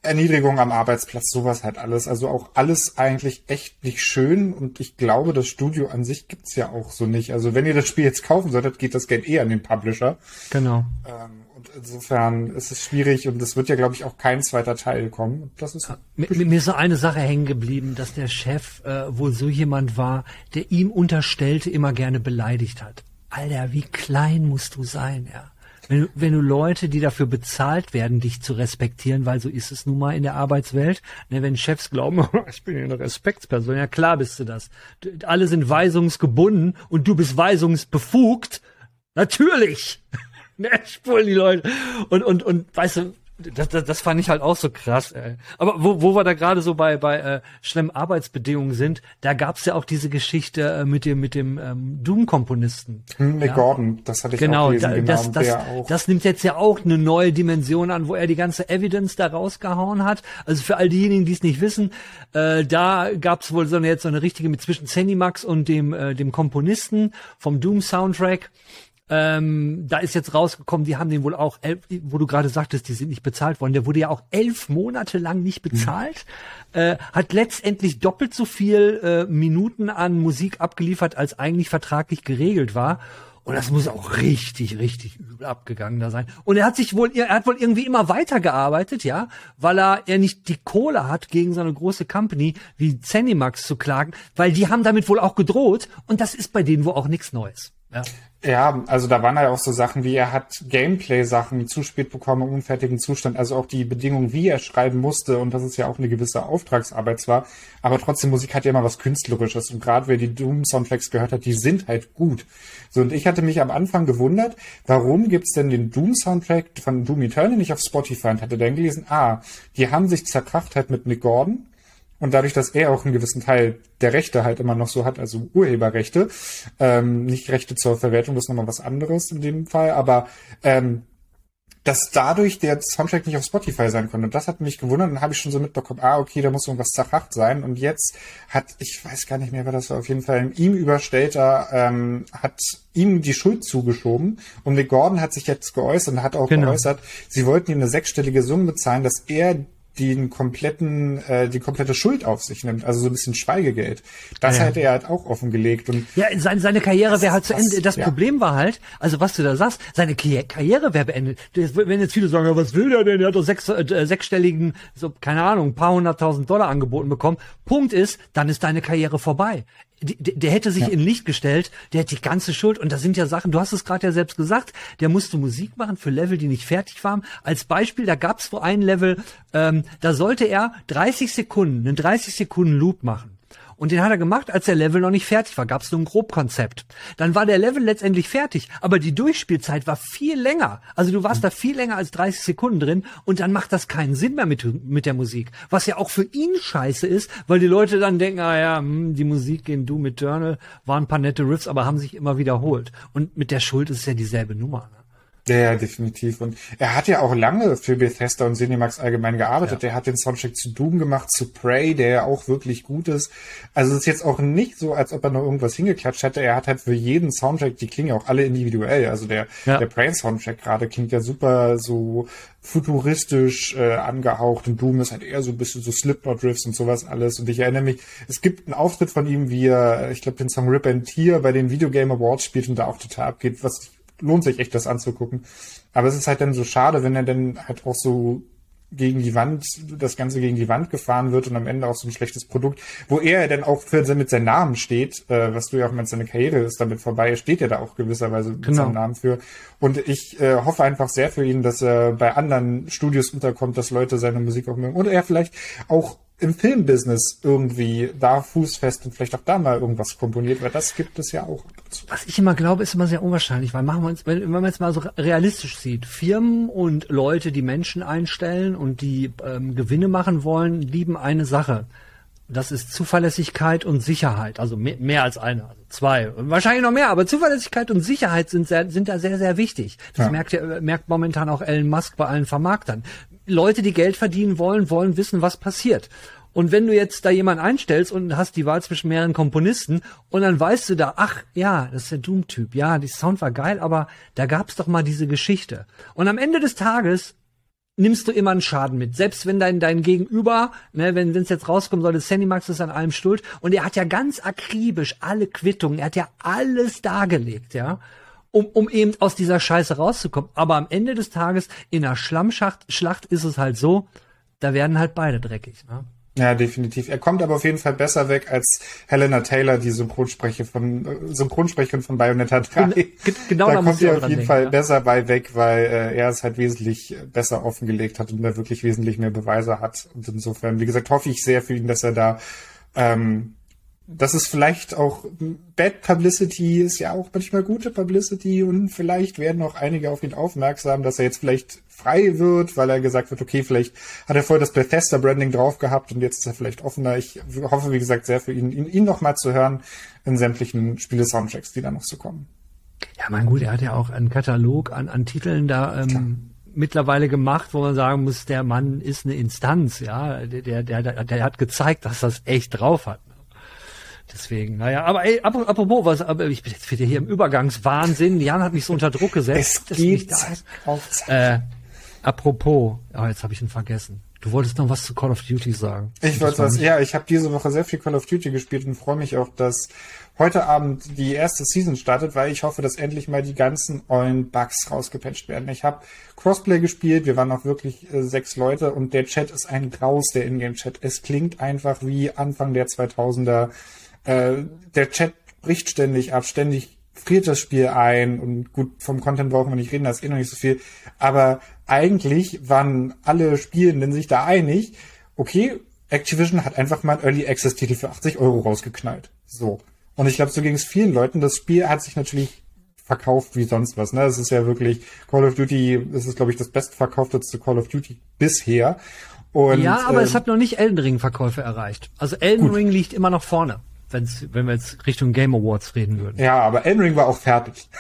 Erniedrigung am Arbeitsplatz, sowas halt alles. Also auch alles eigentlich echt nicht schön und ich glaube, das Studio an sich gibt's ja auch so nicht. Also wenn ihr das Spiel jetzt kaufen solltet, geht das Geld eher an den Publisher. Genau. Ähm, und insofern ist es schwierig und es wird ja, glaube ich, auch kein zweiter Teil kommen. Das ist mir, mir ist so eine Sache hängen geblieben, dass der Chef äh, wohl so jemand war, der ihm unterstellte, immer gerne beleidigt hat. Alter, wie klein musst du sein, ja wenn, wenn du Leute, die dafür bezahlt werden, dich zu respektieren, weil so ist es nun mal in der Arbeitswelt, ne, wenn Chefs glauben, ich bin eine Respektsperson, ja klar bist du das. Alle sind weisungsgebunden und du bist weisungsbefugt. Natürlich. ne, spulen die Leute. Und, und, und, weißt du, das, das, das fand ich halt auch so krass. Ey. Aber wo, wo wir da gerade so bei bei äh, schlimmen Arbeitsbedingungen sind, da gab's ja auch diese Geschichte äh, mit dem mit dem ähm, Doom-Komponisten. Hm, ja. Gordon, das hatte ich genau, auch gelesen. Da, genau, das, das, auch. das nimmt jetzt ja auch eine neue Dimension an, wo er die ganze Evidence da rausgehauen hat. Also für all diejenigen, die es nicht wissen, äh, da gab's wohl so eine jetzt so eine richtige mit zwischen Zenimax und dem äh, dem Komponisten vom Doom-Soundtrack ähm, da ist jetzt rausgekommen, die haben den wohl auch, elf, wo du gerade sagtest, die sind nicht bezahlt worden. Der wurde ja auch elf Monate lang nicht bezahlt, mhm. äh, hat letztendlich doppelt so viel äh, Minuten an Musik abgeliefert, als eigentlich vertraglich geregelt war. Und das muss auch richtig, richtig übel abgegangen da sein. Und er hat sich wohl, er hat wohl irgendwie immer weitergearbeitet, ja, weil er, er nicht die Kohle hat, gegen so eine große Company wie Zenimax zu klagen, weil die haben damit wohl auch gedroht. Und das ist bei denen wohl auch nichts Neues. Ja. Ja, also da waren ja auch so Sachen wie, er hat Gameplay-Sachen zu spät bekommen im unfertigen Zustand, also auch die Bedingungen, wie er schreiben musste und das ist ja auch eine gewisse Auftragsarbeit zwar, aber trotzdem Musik hat ja immer was Künstlerisches und gerade wer die Doom-Soundtracks gehört hat, die sind halt gut. So, und ich hatte mich am Anfang gewundert, warum gibt's denn den Doom-Soundtrack von Doom Eternal nicht auf Spotify und hatte dann gelesen, ah, die haben sich zerkracht halt mit Nick Gordon Und dadurch, dass er auch einen gewissen Teil der Rechte halt immer noch so hat, also Urheberrechte, ähm, nicht Rechte zur Verwertung, das ist nochmal was anderes in dem Fall, aber ähm, dass dadurch der Soundtrack nicht auf Spotify sein konnte. Und das hat mich gewundert. Dann habe ich schon so mitbekommen, ah, okay, da muss irgendwas zerracht sein. Und jetzt hat, ich weiß gar nicht mehr, wer das war, auf jeden Fall ihm überstellter, ähm, hat ihm die Schuld zugeschoben. Und Nick Gordon hat sich jetzt geäußert und hat auch genau. geäußert, sie wollten ihm eine sechsstellige Summe bezahlen, dass er den kompletten, äh, die komplette Schuld auf sich nimmt, also so ein bisschen Schweigegeld. Das ja. hätte er halt auch offengelegt. Und ja, seine, seine Karriere wäre halt zu Ende. Das ja. Problem war halt, also was du da sagst, seine Karriere wäre beendet. Wenn jetzt viele sagen, ja, was will der denn? Der hat doch sechs, äh, sechsstelligen, so, keine Ahnung, ein paar hunderttausend Dollar angeboten bekommen. Punkt ist, dann ist deine Karriere vorbei der, der hätte sich ja. in Licht gestellt, der hat die ganze Schuld. Und das sind ja Sachen, du hast es gerade ja selbst gesagt, der musste Musik machen für Level, die nicht fertig waren. Als Beispiel, da gab es wo ein Level, ähm, da sollte er 30 Sekunden, einen 30 Sekunden Loop machen. Und den hat er gemacht, als der Level noch nicht fertig war. Gab es nur ein Grobkonzept. Dann war der Level letztendlich fertig, aber die Durchspielzeit war viel länger. Also du warst mhm. da viel länger als 30 Sekunden drin und dann macht das keinen Sinn mehr mit, mit der Musik. Was ja auch für ihn scheiße ist, weil die Leute dann denken, ah ja, hm, die Musik in Doom Eternal waren ein paar nette Riffs, aber haben sich immer wiederholt. Und mit der Schuld ist es ja dieselbe Nummer. Ne? Ja, ja, definitiv. Und er hat ja auch lange für Bethesda und Cinemax allgemein gearbeitet. Ja. Er hat den Soundtrack zu Doom gemacht, zu Prey, der ja auch wirklich gut ist. Also es ist jetzt auch nicht so, als ob er noch irgendwas hingeklatscht hätte. Er hat halt für jeden Soundtrack, die klingen ja auch alle individuell. Also der, ja. der Prey-Soundtrack gerade klingt ja super so futuristisch äh, angehaucht und Doom ist halt eher so ein bisschen so Slipknot-Riffs und sowas alles. Und ich erinnere mich, es gibt einen Auftritt von ihm, wie er, ich glaube, den Song Rip and Tear bei den Video Game Awards spielt und da auch total abgeht, was lohnt sich echt, das anzugucken. Aber es ist halt dann so schade, wenn er dann halt auch so gegen die Wand, das Ganze gegen die Wand gefahren wird und am Ende auch so ein schlechtes Produkt, wo er dann auch für, mit seinem Namen steht, äh, was du ja auch meinst, seine Karriere ist damit vorbei, steht er da auch gewisserweise mit genau. seinem Namen für. Und ich äh, hoffe einfach sehr für ihn, dass er bei anderen Studios unterkommt, dass Leute seine Musik auch mögen. Oder er vielleicht auch im Filmbusiness irgendwie da fußfest und vielleicht auch da mal irgendwas komponiert, weil das gibt es ja auch. Was ich immer glaube, ist immer sehr unwahrscheinlich, weil machen wir uns, wenn, wenn man jetzt mal so realistisch sieht, Firmen und Leute, die Menschen einstellen und die ähm, Gewinne machen wollen, lieben eine Sache. Das ist Zuverlässigkeit und Sicherheit, also mehr, mehr als eine, also zwei, wahrscheinlich noch mehr, aber Zuverlässigkeit und Sicherheit sind, sehr, sind da sehr, sehr wichtig. Das ja. merkt, merkt momentan auch Elon Musk bei allen Vermarktern. Leute, die Geld verdienen wollen, wollen wissen, was passiert. Und wenn du jetzt da jemanden einstellst und hast die Wahl zwischen mehreren Komponisten und dann weißt du da, ach ja, das ist der Doom-Typ, ja, die Sound war geil, aber da gab's doch mal diese Geschichte. Und am Ende des Tages nimmst du immer einen Schaden mit. Selbst wenn dein, dein Gegenüber, ne, wenn es jetzt rauskommen sollte, Sandy Max ist an allem schuld und er hat ja ganz akribisch alle Quittungen, er hat ja alles dargelegt, ja um, um eben aus dieser Scheiße rauszukommen. Aber am Ende des Tages in einer Schlammschacht Schlacht ist es halt so, da werden halt beide dreckig. Ne? Ja, definitiv. Er kommt aber auf jeden Fall besser weg als Helena Taylor, die Synchronsprecher von äh, Synchronsprecherin von Bayonetta 3. Genau, da, da kommt er auf jeden denken, Fall ja. besser bei weg, weil äh, er es halt wesentlich besser offengelegt hat und er wirklich wesentlich mehr Beweise hat. Und insofern, wie gesagt, hoffe ich sehr für ihn, dass er da ähm, das ist vielleicht auch Bad Publicity ist ja auch manchmal gute Publicity und vielleicht werden auch einige auf ihn aufmerksam, dass er jetzt vielleicht frei wird, weil er gesagt wird, okay, vielleicht hat er vorher das Bethesda Branding drauf gehabt und jetzt ist er vielleicht offener. Ich hoffe, wie gesagt, sehr für ihn, ihn, ihn noch mal zu hören in sämtlichen Spiele-Soundtracks, die da noch so kommen. Ja, mein gut, er hat ja auch einen Katalog an, an Titeln da ähm, mittlerweile gemacht, wo man sagen muss, der Mann ist eine Instanz, ja, der, der, der, der hat gezeigt, dass das echt drauf hat. Deswegen, naja, aber ey, apropos, was, aber ich bin jetzt wieder hier im Übergangswahnsinn. Jan hat mich so unter Druck gesetzt. Es geht auf. Äh, apropos, oh, jetzt habe ich ihn vergessen. Du wolltest noch was zu Call of Duty sagen. Ich wollte was, ja, ich habe diese Woche sehr viel Call of Duty gespielt und freue mich auch, dass heute Abend die erste Season startet, weil ich hoffe, dass endlich mal die ganzen ollen Bugs rausgepatcht werden. Ich habe Crossplay gespielt, wir waren auch wirklich äh, sechs Leute und der Chat ist ein Graus, der Ingame-Chat. Es klingt einfach wie Anfang der 2000er äh, der Chat bricht ständig ab, ständig friert das Spiel ein und gut, vom Content brauchen wir nicht reden, da ist eh noch nicht so viel. Aber eigentlich waren alle Spielenden sich da einig, okay, Activision hat einfach mal einen Early Access Titel für 80 Euro rausgeknallt. So. Und ich glaube, so ging es vielen Leuten. Das Spiel hat sich natürlich verkauft wie sonst was. Ne? Es ist ja wirklich Call of Duty, es ist, glaube ich, das bestverkaufteste Call of Duty bisher. Und, ja, aber ähm, es hat noch nicht Elden Ring Verkäufe erreicht. Also Elden Gut. Ring liegt immer noch vorne, wenn's, wenn wir jetzt Richtung Game Awards reden würden. Ja, aber Elden Ring war auch fertig.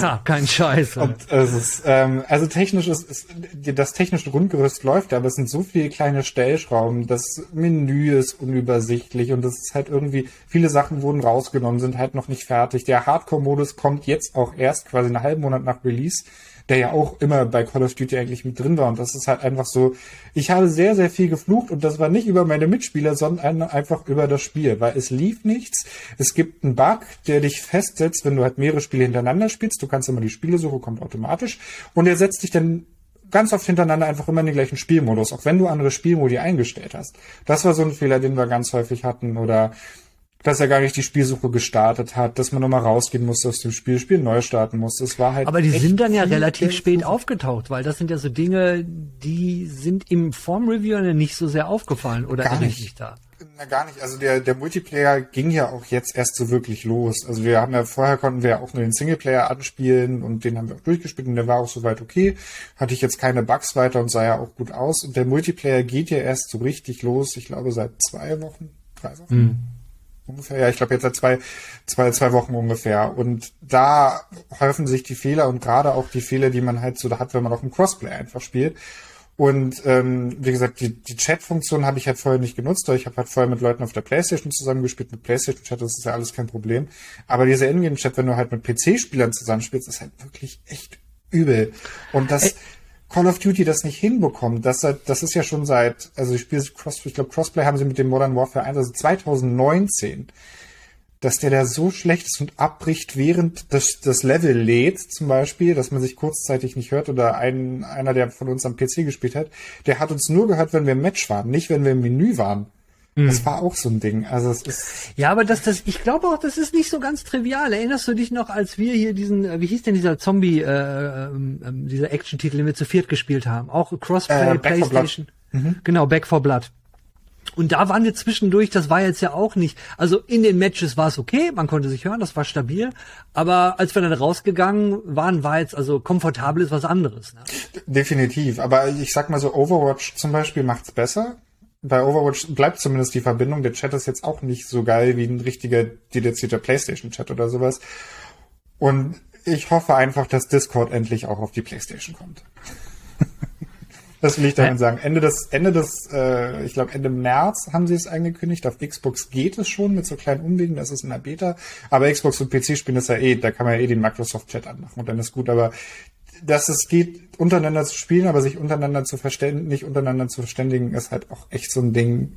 Ja, kein Scheiß. Und es ist, ähm, also technisch ist, ist, das technische Grundgerüst läuft, aber es sind so viele kleine Stellschrauben, das Menü ist unübersichtlich und es ist halt irgendwie, viele Sachen wurden rausgenommen, sind halt noch nicht fertig. Der Hardcore-Modus kommt jetzt auch erst quasi einen halben Monat nach Release, der ja auch immer bei Call of Duty eigentlich mit drin war. Und das ist halt einfach so, ich habe sehr, sehr viel geflucht und das war nicht über meine Mitspieler, sondern einfach über das Spiel, weil es lief nichts. Es gibt einen Bug, der dich festsetzt, wenn du halt mehrere Spiele hintereinander spielst. Du kannst immer die Spielesuche, kommt automatisch. Und er setzt dich dann ganz oft hintereinander einfach immer in den gleichen Spielmodus, auch wenn du andere Spielmodi eingestellt hast. Das war so ein Fehler, den wir ganz häufig hatten oder dass er gar nicht die Spielsuche gestartet hat, dass man nochmal rausgehen musste aus dem Spiel, Spiel neu starten musste. Es war halt. Aber die sind dann ja relativ spät aufgetaucht, weil das sind ja so Dinge, die sind im Form-Review nicht so sehr aufgefallen, oder Gar nicht. da? Na, gar nicht. Also der, der Multiplayer ging ja auch jetzt erst so wirklich los. Also wir haben ja vorher konnten wir ja auch nur den Singleplayer anspielen und den haben wir auch durchgespielt und der war auch soweit okay. Hatte ich jetzt keine Bugs weiter und sah ja auch gut aus. Und der Multiplayer geht ja erst so richtig los, ich glaube seit zwei Wochen, drei Wochen. Ungefähr, ja, ich glaube jetzt seit zwei, zwei, zwei Wochen ungefähr. Und da häufen sich die Fehler und gerade auch die Fehler, die man halt so hat, wenn man auch im Crossplay einfach spielt. Und ähm, wie gesagt, die, die Chat-Funktion habe ich halt vorher nicht genutzt, weil ich habe halt vorher mit Leuten auf der Playstation zusammengespielt. Mit Playstation-Chat das ist ja alles kein Problem. Aber dieser Ingame-Chat, wenn du halt mit PC-Spielern zusammenspielst, ist halt wirklich echt übel. Und das Call of Duty das nicht hinbekommt, das, das ist ja schon seit, also ich spiele Cross, ich glaube Crossplay haben sie mit dem Modern Warfare 1, also 2019 dass der da so schlecht ist und abbricht, während das, das Level lädt, zum Beispiel, dass man sich kurzzeitig nicht hört oder ein, einer, der von uns am PC gespielt hat, der hat uns nur gehört, wenn wir im Match waren, nicht wenn wir im Menü waren. Das war auch so ein Ding. Also es ist Ja, aber das, das, ich glaube auch, das ist nicht so ganz trivial. Erinnerst du dich noch, als wir hier diesen, äh, wie hieß denn dieser Zombie, äh, ähm, dieser Action-Titel, den wir zu viert gespielt haben? Auch Crossplay, Äh, Back 4 Playstation. Genau, Back for Blood. Und da waren wir zwischendurch, das war jetzt ja auch nicht, also in den Matches war es okay, man konnte sich hören, das war stabil, aber als wir dann rausgegangen waren, war jetzt, also komfortabel ist was anderes. Ne? definitiv. Aber ich sag mal so, Overwatch zum Beispiel macht's besser. Bei Overwatch bleibt zumindest die Verbindung. Der Chat ist jetzt auch nicht so geil wie ein richtiger dedizierter PlayStation-Chat oder sowas. Und ich hoffe einfach, dass Discord endlich auch auf die PlayStation kommt. das will ich damit sagen. Ende des, Ende des, äh, ich glaube Ende März haben sie es angekündigt. Auf Xbox geht es schon mit so kleinen Umwegen, das ist in der Beta. Aber Xbox und PC spielen das ja eh, da kann man ja eh den Microsoft Chat anmachen und dann ist gut. Aber dass es geht, untereinander zu spielen, aber sich untereinander zu verständigen, nicht untereinander zu verständigen, ist halt auch echt so ein Ding.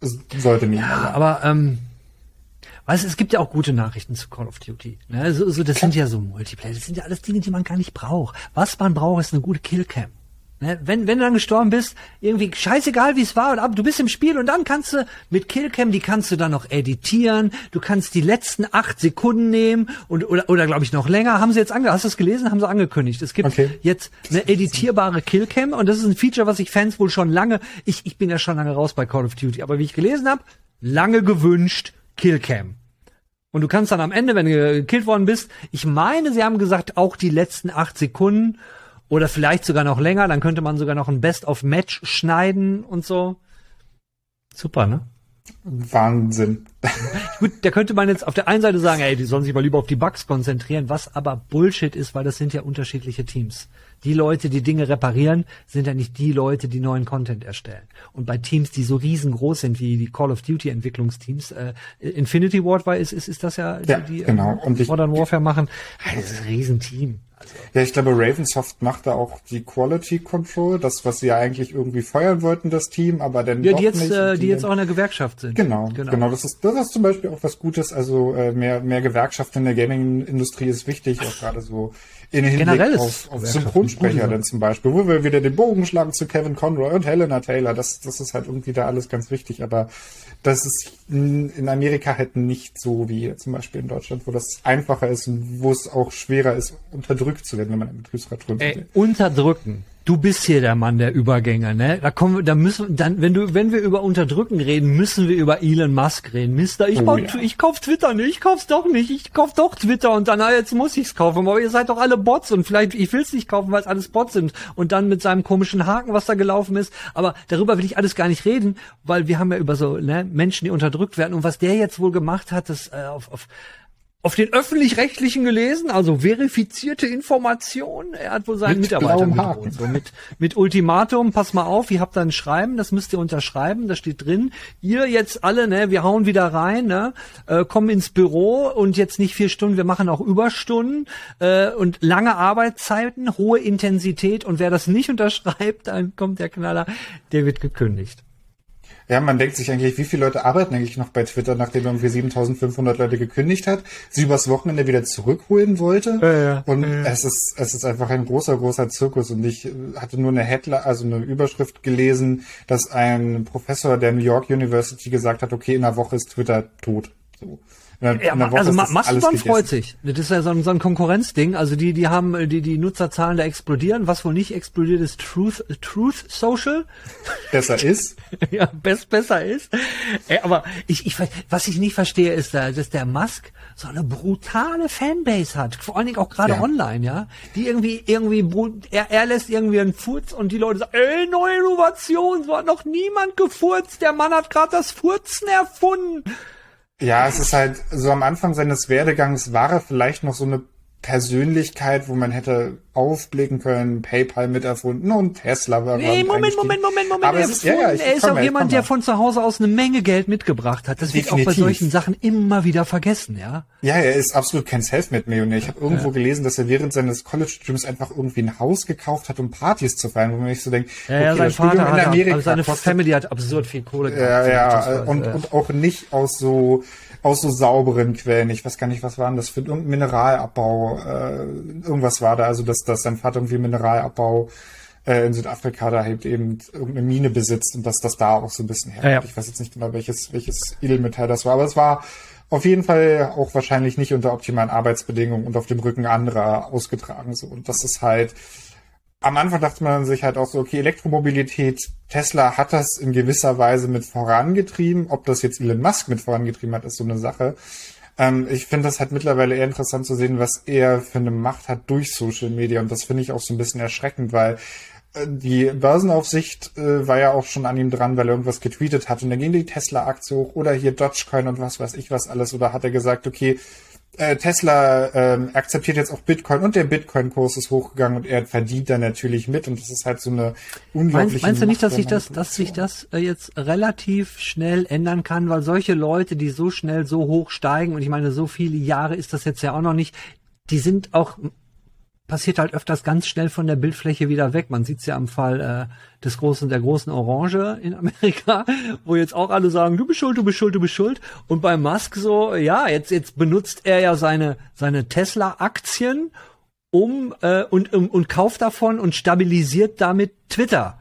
Es sollte mehr sein. Aber ähm, weißt es gibt ja auch gute Nachrichten zu Call of Duty. Ne? So, so, das sind ja so Multiplayer, das sind ja alles Dinge, die man gar nicht braucht. Was man braucht, ist eine gute Killcam. Ne? Wenn, wenn du dann gestorben bist, irgendwie scheißegal wie es war, und ab, du bist im Spiel und dann kannst du mit Killcam, die kannst du dann noch editieren, du kannst die letzten acht Sekunden nehmen und oder, oder glaube ich noch länger. Haben sie jetzt ange hast du es gelesen? Haben sie angekündigt. Es gibt Okay. jetzt eine editierbare Killcam und das ist ein Feature, was sich Fans wohl schon lange, ich, ich bin ja schon lange raus bei Call of Duty, aber wie ich gelesen habe, lange gewünscht Killcam. Und du kannst dann am Ende, wenn du gekillt worden bist, ich meine, sie haben gesagt, auch die letzten acht Sekunden oder vielleicht sogar noch länger, dann könnte man sogar noch ein Best-of-Match schneiden und so. Super, ne? Wahnsinn. Gut, da könnte man jetzt auf der einen Seite sagen, ey, die sollen sich mal lieber auf die Bugs konzentrieren, was aber Bullshit ist, weil das sind ja unterschiedliche Teams. Die Leute, die Dinge reparieren, sind ja nicht die Leute, die neuen Content erstellen. Und bei Teams, die so riesengroß sind wie die Call of Duty Entwicklungsteams, äh, Infinity Ward war, ist, ist, ist das ja, Ja, die, die genau. äh, Und ich- Modern Warfare machen. Das ist ein Riesenteam. Also, Ja, ich glaube, Ravensoft macht da auch die Quality Control, das, was sie ja eigentlich irgendwie feuern wollten, das Team, aber dann ja, doch die jetzt, nicht. äh, und die jetzt auch in der Gewerkschaft sind. Genau, genau, Das ist das ist zum Beispiel auch was Gutes. Also äh, mehr mehr Gewerkschaften in der Gaming-Industrie ist wichtig, auch gerade so in Hinblick Generell auf, auf Synchronsprecher dann zum Beispiel, wo wir wieder den Bogen schlagen zu Kevin Conroy und Helena Taylor. Das das ist halt irgendwie da alles ganz wichtig. Aber das ist in, Amerika halt nicht so wie zum Beispiel in Deutschland, wo das einfacher ist und wo es auch schwerer ist, unterdrückt zu werden, wenn man eine größere drunter Ey, unterdrücken. Du bist hier der Mann der Übergänge, ne? Da kommen wir, da müssen dann, wenn du, wenn wir über Unterdrücken reden, müssen wir über Elon Musk reden. Mister, ich, Oh, brauch- ja. ich kauf Twitter nicht, ich kauf's doch nicht, ich kauf doch Twitter und dann, ah, jetzt muss ich's kaufen, aber ihr seid doch alle Bots und vielleicht, ich will's nicht kaufen, weil es alles Bots sind und dann mit seinem komischen Haken, was da gelaufen ist, aber darüber will ich alles gar nicht reden, weil wir haben ja über so, ne, Menschen, die unterdrückt werden und was der jetzt wohl gemacht hat, das, äh, auf, auf, auf den öffentlich-rechtlichen gelesen, also verifizierte Informationen. Er hat wohl seinen Mit Mitarbeiter. Haken. So mit, mit Ultimatum, pass mal auf, ihr habt da ein Schreiben, das müsst ihr unterschreiben, da steht drin, ihr jetzt alle, ne, wir hauen wieder rein, ne, äh, kommen ins Büro und jetzt nicht vier Stunden, wir machen auch Überstunden äh, und lange Arbeitszeiten, hohe Intensität und wer das nicht unterschreibt, dann kommt der Knaller, der wird gekündigt. Ja, man denkt sich eigentlich, wie viele Leute arbeiten eigentlich noch bei Twitter, nachdem irgendwie 7500 Leute gekündigt hat, sie übers Wochenende wieder zurückholen wollte. Ja, ja, und es ist, es ist einfach ein großer, großer Zirkus. Und ich äh, hatte nur eine Headline, also eine Überschrift gelesen, dass ein Professor der New York University gesagt hat, okay, in einer Woche ist Twitter tot. So. In einer, Ja, in einer also Mastodon freut sich. Das ist ja so ein, so ein Konkurrenzding. Also die, die haben, äh, die, die Nutzerzahlen da explodieren. Was wohl nicht explodiert, ist Truth, Truth Social. Besser ist. ja, best, besser ist. Äh, aber ich, ich, was ich nicht verstehe, ist, da, dass der Musk so eine brutale Fanbase hat. Vor allen Dingen auch gerade Ja. online, ja. Die irgendwie, irgendwie, er, er lässt irgendwie einen Furz und die Leute sagen, ey, neue Innovation, so hat noch niemand gefurzt. Der Mann hat gerade das Furzen erfunden. Ja, es ist halt so am Anfang seines Werdegangs war er vielleicht noch so eine Persönlichkeit, wo man hätte aufblicken können, PayPal miterfunden und Tesla war. Nee, Moment. Moment, Moment, Moment. Aber er, es ist, ja, ja, ich, er ist auch mal, jemand, der von zu Hause aus eine Menge Geld mitgebracht hat. Das wird auch bei Definitiv. solchen Sachen immer wieder vergessen, ja. Ja, er ist absolut kein Selfmade-Millionär. Ich habe irgendwo gelesen, dass er während seines College-Studiums einfach irgendwie ein Haus gekauft hat, um Partys zu feiern, wo man sich so denkt, Ja, ja, sein Vater in hat, Amerika also seine kostet Family hat absurd viel Kohle Ja, gehabt. ja, und, und auch nicht aus so aus so sauberen Quellen. Ich weiß gar nicht, was waren das für irgendein Mineralabbau. Äh, irgendwas war da, also dass, dass sein Vater irgendwie Mineralabbau äh, in Südafrika da halt eben irgendeine Mine besitzt und dass das da auch so ein bisschen herkommt. Ja, ja. Ich weiß jetzt nicht genau, welches, welches Edelmetall das war, aber es war auf jeden Fall auch wahrscheinlich nicht unter optimalen Arbeitsbedingungen und auf dem Rücken anderer ausgetragen. So. Und das ist halt, am Anfang dachte man sich halt auch so, okay, Elektromobilität, Tesla hat das in gewisser Weise mit vorangetrieben. Ob das jetzt Elon Musk mit vorangetrieben hat, ist so eine Sache. Ähm, ich finde das halt mittlerweile eher interessant zu sehen, was er für eine Macht hat durch Social Media. Und das finde ich auch so ein bisschen erschreckend, weil äh, die Börsenaufsicht äh, war ja auch schon an ihm dran, weil er irgendwas getweetet hat. Und dann ging die Tesla-Aktie hoch oder hier Dogecoin und was weiß ich was alles. Oder hat er gesagt, okay, äh, Tesla ähm, akzeptiert jetzt auch Bitcoin und der Bitcoin-Kurs ist hochgegangen und er verdient da natürlich mit und das ist halt so eine unglaubliche Meinst, meinst du nicht, dass sich das, dass sich das äh, jetzt relativ schnell ändern kann, weil solche Leute, die so schnell so hoch steigen, und ich meine, so viele Jahre ist das jetzt ja auch noch nicht, die sind auch passiert halt öfters ganz schnell von der Bildfläche wieder weg. Man sieht's ja am Fall äh, des großen, der großen Orange in Amerika, wo jetzt auch alle sagen, du bist schuld, du bist schuld, du bist schuld. Und bei Musk so, ja, jetzt jetzt benutzt er ja seine seine Tesla-Aktien um äh, und, um, und kauft davon und stabilisiert damit Twitter.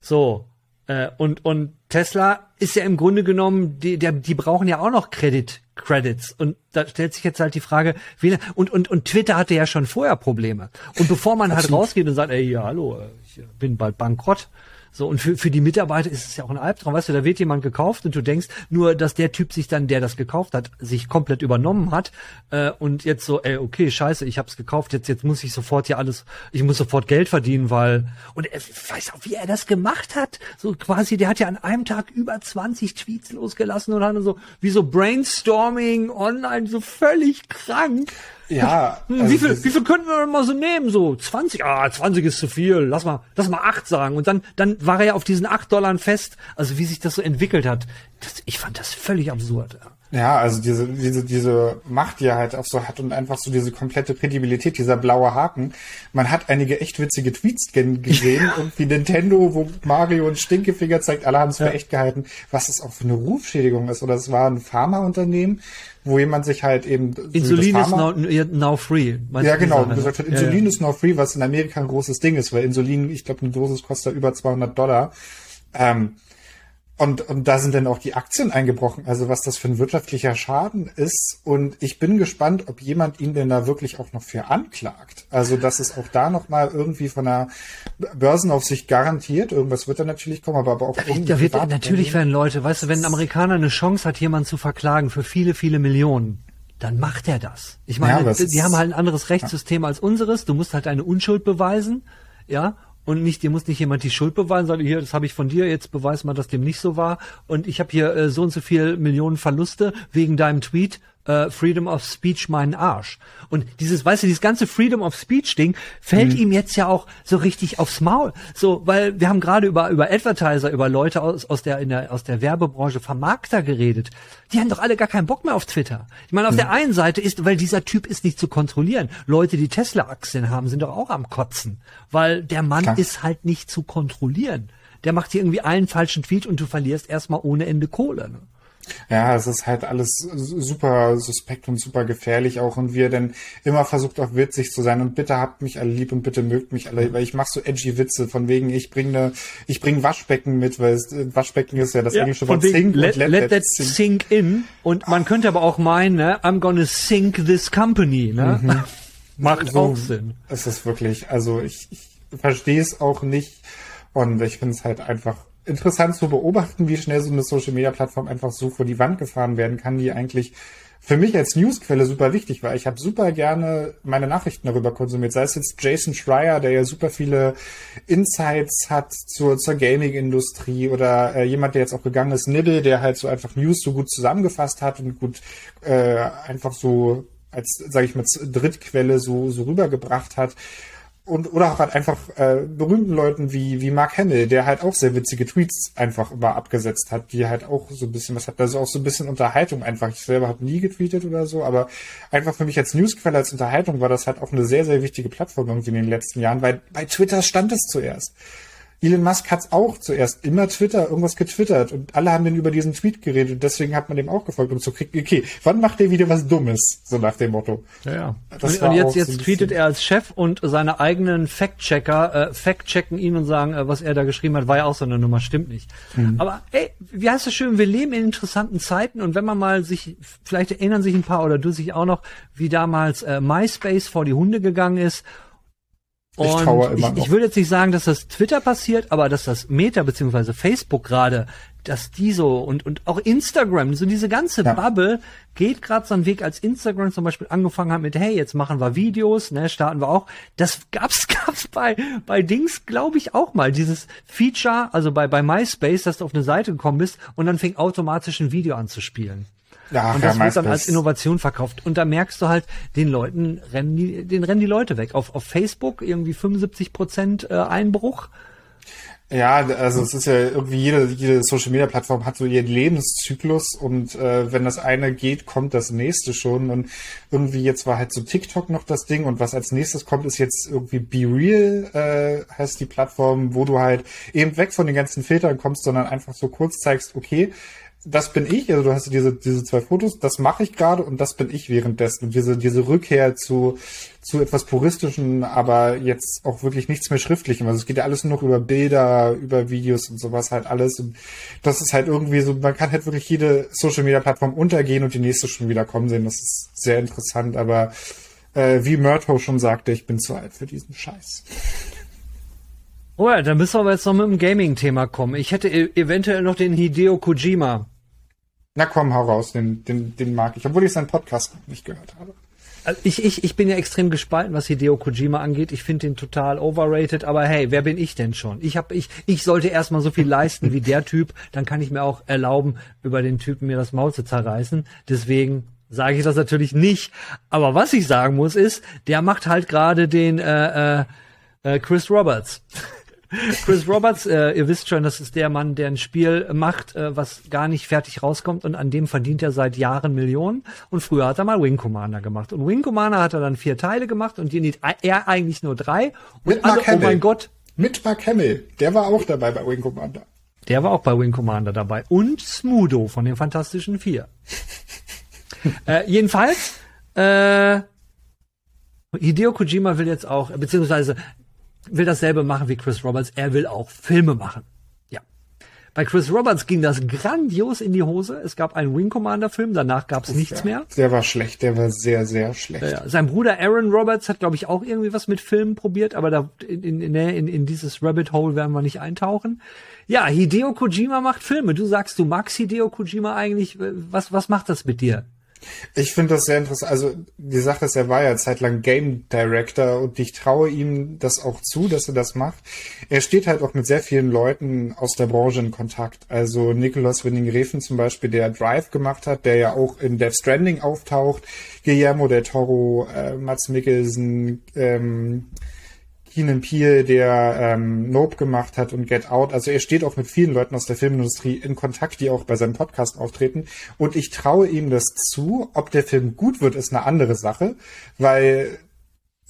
So. Äh, und, und Tesla ist ja im Grunde genommen, die, der, die brauchen ja auch noch Credit, Credits. Und da stellt sich jetzt halt die Frage, wie, und, und, und Twitter hatte ja schon vorher Probleme. Und bevor man halt rausgeht und sagt, ey, ja, hallo, ich bin bald bankrott. So, und für, für die Mitarbeiter ist es ja auch ein Albtraum. Weißt du, da wird jemand gekauft und du denkst nur, dass der Typ sich dann, der das gekauft hat, sich komplett übernommen hat äh, und jetzt so, ey, okay, scheiße, ich hab's gekauft, jetzt, jetzt muss ich sofort hier alles, ich muss sofort Geld verdienen, weil, und er weiß auch, wie er das gemacht hat. So quasi, der hat ja an einem Tag über 20 Tweets losgelassen und hat so, wie so Brainstorming online, so völlig krank. Ja, Hm, also wie viel, wie viel könnten wir denn mal so nehmen? So 20? Ah, 20 ist zu viel. Lass mal, lass mal 8 sagen. Und dann, dann war er ja auf diesen 8 Dollar fest. Also wie sich das so entwickelt hat. Das, ich fand das völlig absurd. Ja. Ja, also diese, diese, diese Macht, die er halt auch so hat und einfach so diese komplette Kredibilität, dieser blaue Haken. Man hat einige echt witzige Tweets gesehen und wie Nintendo, wo Mario einen Stinkefinger zeigt, alle haben es für echt gehalten, was das auch für eine Rufschädigung ist. Oder es war ein Pharmaunternehmen, wo jemand sich halt eben Insulin ist now, ja, now free. Ja, genau. Gesagt hat, Ja, Insulin ja. ist now free, was in Amerika ein großes Ding ist, weil Insulin, ich glaube, eine Dosis kostet über 200 Dollar. Ähm, Und, und da sind dann auch die Aktien eingebrochen, also was das für ein wirtschaftlicher Schaden ist. Und ich bin gespannt, ob jemand ihn denn da wirklich auch noch für anklagt. Also, dass es auch da noch mal irgendwie von der Börsenaufsicht garantiert, irgendwas wird da natürlich kommen, aber, aber auch da da wird natürlich werden Leute, weißt du, wenn ein Amerikaner eine Chance hat, jemanden zu verklagen für viele, viele Millionen, dann macht er das. Ich meine, ja, die, die haben halt ein anderes Rechtssystem ja. als unseres. Du musst halt deine Unschuld beweisen, ja, und nicht, dir muss nicht jemand die Schuld beweisen, sondern hier, das habe ich von dir, jetzt beweis mal, dass dem nicht so war. Und ich habe hier äh, so und so viel Millionen Verluste wegen deinem Tweet äh, Freedom of Speech meinen Arsch. Und dieses, weißt du, dieses ganze Freedom of Speech Ding fällt mhm. ihm jetzt ja auch so richtig aufs Maul. So, weil wir haben gerade über über Advertiser, über Leute aus aus der in der aus der Werbebranche Vermarkter geredet. Die haben doch alle gar keinen Bock mehr auf Twitter. Ich meine, auf mhm. der einen Seite ist, weil dieser Typ ist nicht zu kontrollieren. Leute, die Tesla Aktien haben, sind doch auch am kotzen, weil der Mann Klar. ist halt nicht zu kontrollieren. Der macht hier irgendwie einen falschen Tweet und du verlierst erstmal ohne Ende Kohle. Ne? Ja, es ist halt alles super suspekt und super gefährlich auch und wir denn immer versucht auch witzig zu sein und bitte habt mich alle lieb und bitte mögt mich alle, weil ich mache so edgy Witze von wegen ich bringe ich bring Waschbecken mit, weil es, Waschbecken ist ja das ja, englische Wort sink let, let, let that sink. sink. in und man könnte aber auch meinen, ne, I'm gonna sink this company, ne? Mhm. Macht so, auch Sinn. Es ist wirklich, also ich, ich verstehe es auch nicht und ich finde es halt einfach interessant zu beobachten, wie schnell so eine Social Media Plattform einfach so vor die Wand gefahren werden kann, die eigentlich für mich als Newsquelle super wichtig war. Ich habe super gerne meine Nachrichten darüber konsumiert. Sei es jetzt Jason Schreier, der ja super viele Insights hat zur, zur Gaming-Industrie oder äh, jemand, der jetzt auch gegangen ist, Nibble, der halt so einfach News so gut zusammengefasst hat und gut äh, einfach so als, sage ich mal, Drittquelle so, so rübergebracht hat und oder auch halt einfach äh, berühmten Leuten wie wie Mark Hamill, der halt auch sehr witzige Tweets einfach immer abgesetzt hat, die halt auch so ein bisschen was hat, also auch so ein bisschen Unterhaltung einfach. Ich selber habe nie getweetet oder so, aber einfach für mich als Newsquelle als Unterhaltung war das halt auch eine sehr sehr wichtige Plattform irgendwie in den letzten Jahren, weil bei Twitter stand es zuerst. Elon Musk hat auch zuerst immer Twitter irgendwas getwittert und alle haben dann über diesen Tweet geredet und deswegen hat man dem auch gefolgt, um zu kriegen, okay, wann macht der wieder was Dummes? So nach dem Motto. Ja, ja. Das und, und jetzt, jetzt so tweetet er als Chef und seine eigenen Fact-Checker äh, fact-checken ihn und sagen, äh, was er da geschrieben hat, war ja auch so eine Nummer, stimmt nicht. Mhm. Aber ey, wie heißt das schön, wir leben in interessanten Zeiten und wenn man mal sich, vielleicht erinnern sich ein paar oder du sich auch noch, wie damals äh, MySpace vor die Hunde gegangen ist und ich, immer ich, ich würde jetzt nicht sagen, dass das Twitter passiert, aber dass das Meta beziehungsweise Facebook gerade, dass die so und und auch Instagram, so diese ganze ja. Bubble geht gerade so einen Weg, als Instagram zum Beispiel angefangen hat mit, hey, jetzt machen wir Videos, ne, starten wir auch. Das gab's gab's bei bei Dings, glaube ich, auch mal dieses Feature, also bei bei MySpace, dass du auf eine Seite gekommen bist und dann fing automatisch ein Video an zu spielen. Ja, und das ja, wird dann als Innovation verkauft. Und da merkst du halt, den Leuten rennen die, den rennen die Leute weg. Auf, auf Facebook irgendwie 75 Prozent äh, Einbruch. Ja, also es ist ja irgendwie jede, jede Social Media Plattform hat so ihren Lebenszyklus und äh, wenn das eine geht, kommt das nächste schon und irgendwie jetzt war halt so TikTok noch das Ding und was als nächstes kommt, ist jetzt irgendwie Be Real äh, heißt die Plattform, wo du halt eben weg von den ganzen Filtern kommst, sondern einfach so kurz zeigst, okay, das bin ich, also du hast diese, diese zwei Fotos, das mache ich gerade und das bin ich währenddessen. Und diese, diese Rückkehr zu, zu etwas Puristischen, aber jetzt auch wirklich nichts mehr Schriftlichem. Also es geht ja alles nur noch über Bilder, über Videos und sowas halt alles. Und das ist halt irgendwie so, man kann halt wirklich jede Social Media Plattform untergehen und die nächste schon wieder kommen sehen. Das ist sehr interessant, aber äh, wie Murto schon sagte, ich bin zu alt für diesen Scheiß. Oh ja, dann müssen wir aber jetzt noch mit dem Gaming-Thema kommen. Ich hätte e- eventuell noch den Hideo Kojima. Na komm, hau raus, den, den, den mag ich, obwohl ich seinen Podcast nicht gehört habe. Also ich, ich, ich bin ja extrem gespalten, was Hideo Kojima angeht. Ich finde den total overrated, aber hey, wer bin ich denn schon? Ich hab, ich, ich sollte erstmal so viel leisten wie der Typ, dann kann ich mir auch erlauben, über den Typen mir das Maul zu zerreißen. Deswegen sage ich das natürlich nicht. Aber was ich sagen muss, ist, der macht halt gerade den äh, äh, äh Chris Roberts. Chris Roberts, äh, ihr wisst schon, das ist der Mann, der ein Spiel macht, äh, was gar nicht fertig rauskommt und an dem verdient er seit Jahren Millionen. Und früher hat er mal Wing Commander gemacht. Und Wing Commander hat er dann vier Teile gemacht und die er eigentlich nur drei. Und Mit alle, oh mein Gott. Mit Mark Hamill, der war auch dabei bei Wing Commander. Der war auch bei Wing Commander dabei. Und Smudo von den Fantastischen Vier. äh, jedenfalls, äh, Hideo Kojima will jetzt auch, beziehungsweise will dasselbe machen wie Chris Roberts. Er will auch Filme machen. Ja. Bei Chris Roberts ging das grandios in die Hose. Es gab einen Wing Commander Film, danach gab es nichts ja, mehr. Der war schlecht, der war sehr, sehr schlecht. Ja, sein Bruder Aaron Roberts hat, glaube ich, auch irgendwie was mit Filmen probiert, aber da in, in, in, in dieses Rabbit Hole werden wir nicht eintauchen. Ja, Hideo Kojima macht Filme. Du sagst, du magst Hideo Kojima eigentlich. Was, was macht das mit dir? Ich finde das sehr interessant. Also die Sache ist, er war ja zeitlang Game Director und ich traue ihm das auch zu, dass er das macht. Er steht halt auch mit sehr vielen Leuten aus der Branche in Kontakt. Also Nicolas Winning Refen zum Beispiel, der Drive gemacht hat, der ja auch in Death Stranding auftaucht. Guillermo del Toro, äh, Mats Mikkelsen, ähm, Keenan Peele, der ähm, Nope gemacht hat und Get Out. Also er steht auch mit vielen Leuten aus der Filmindustrie in Kontakt, die auch bei seinem Podcast auftreten. Und ich traue ihm das zu. Ob der Film gut wird, ist eine andere Sache, weil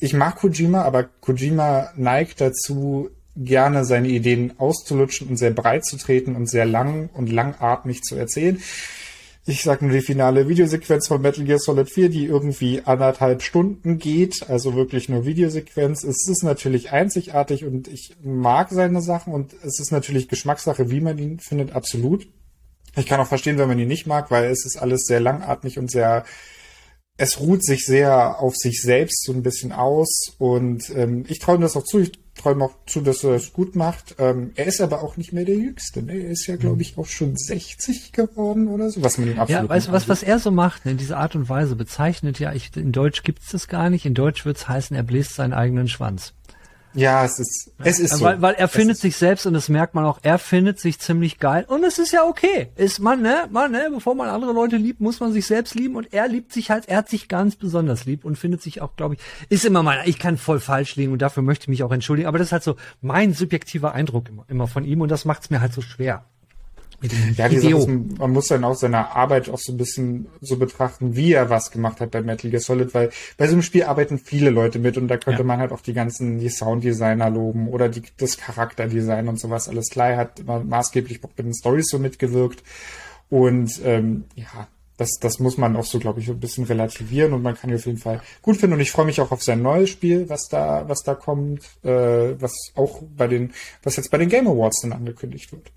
ich mag Kojima, aber Kojima neigt dazu, gerne seine Ideen auszulutschen und sehr breit zu treten und sehr lang und langatmig zu erzählen. Ich sag nur die finale Videosequenz von Metal Gear Solid 4, die irgendwie anderthalb Stunden geht, also wirklich nur Videosequenz. Es ist natürlich einzigartig und ich mag seine Sachen und es ist natürlich Geschmackssache, wie man ihn findet, absolut. Ich kann auch verstehen, wenn man ihn nicht mag, weil es ist alles sehr langatmig und sehr es ruht sich sehr auf sich selbst so ein bisschen aus und ähm, ich traue ihm das auch zu. Ich ihm auch zu, dass er es gut macht. Ähm, er ist aber auch nicht mehr der Jüngste. Ne? Er ist ja, glaube ich, auch schon 60 geworden oder so, was man ihm absolut Ja, weißt du, was, was er so macht, ne, in dieser Art und Weise bezeichnet, ja, ich, in Deutsch gibt's das gar nicht. In Deutsch wird's heißen, er bläst seinen eigenen Schwanz. Ja, es ist, es ist so. Weil, weil er findet sich selbst und das merkt man auch, er findet sich ziemlich geil und es ist ja okay. Ist man, ne, man, ne, bevor man andere Leute liebt, muss man sich selbst lieben und er liebt sich halt, er hat sich ganz besonders lieb und findet sich auch, glaube ich, ist immer mein, ich kann voll falsch liegen und dafür möchte ich mich auch entschuldigen, aber das ist halt so mein subjektiver Eindruck immer, immer von ihm und das macht's mir halt so schwer. Mit dem Ja, Hideo. ist, man muss dann auch seine Arbeit auch so ein bisschen so betrachten, wie er was gemacht hat bei Metal Gear Solid, weil bei so einem Spiel arbeiten viele Leute mit und da könnte Ja. man halt auch die ganzen, die Sounddesigner loben oder die, das Charakterdesign und sowas alles klar. Er hat immer maßgeblich bei den Stories so mitgewirkt und ähm, ja, das, das muss man auch so, glaube ich, so ein bisschen relativieren und man kann ihn auf jeden Fall gut finden und ich freue mich auch auf sein neues Spiel, was da, was da kommt, äh, was auch bei den, was jetzt bei den Game Awards dann angekündigt wird.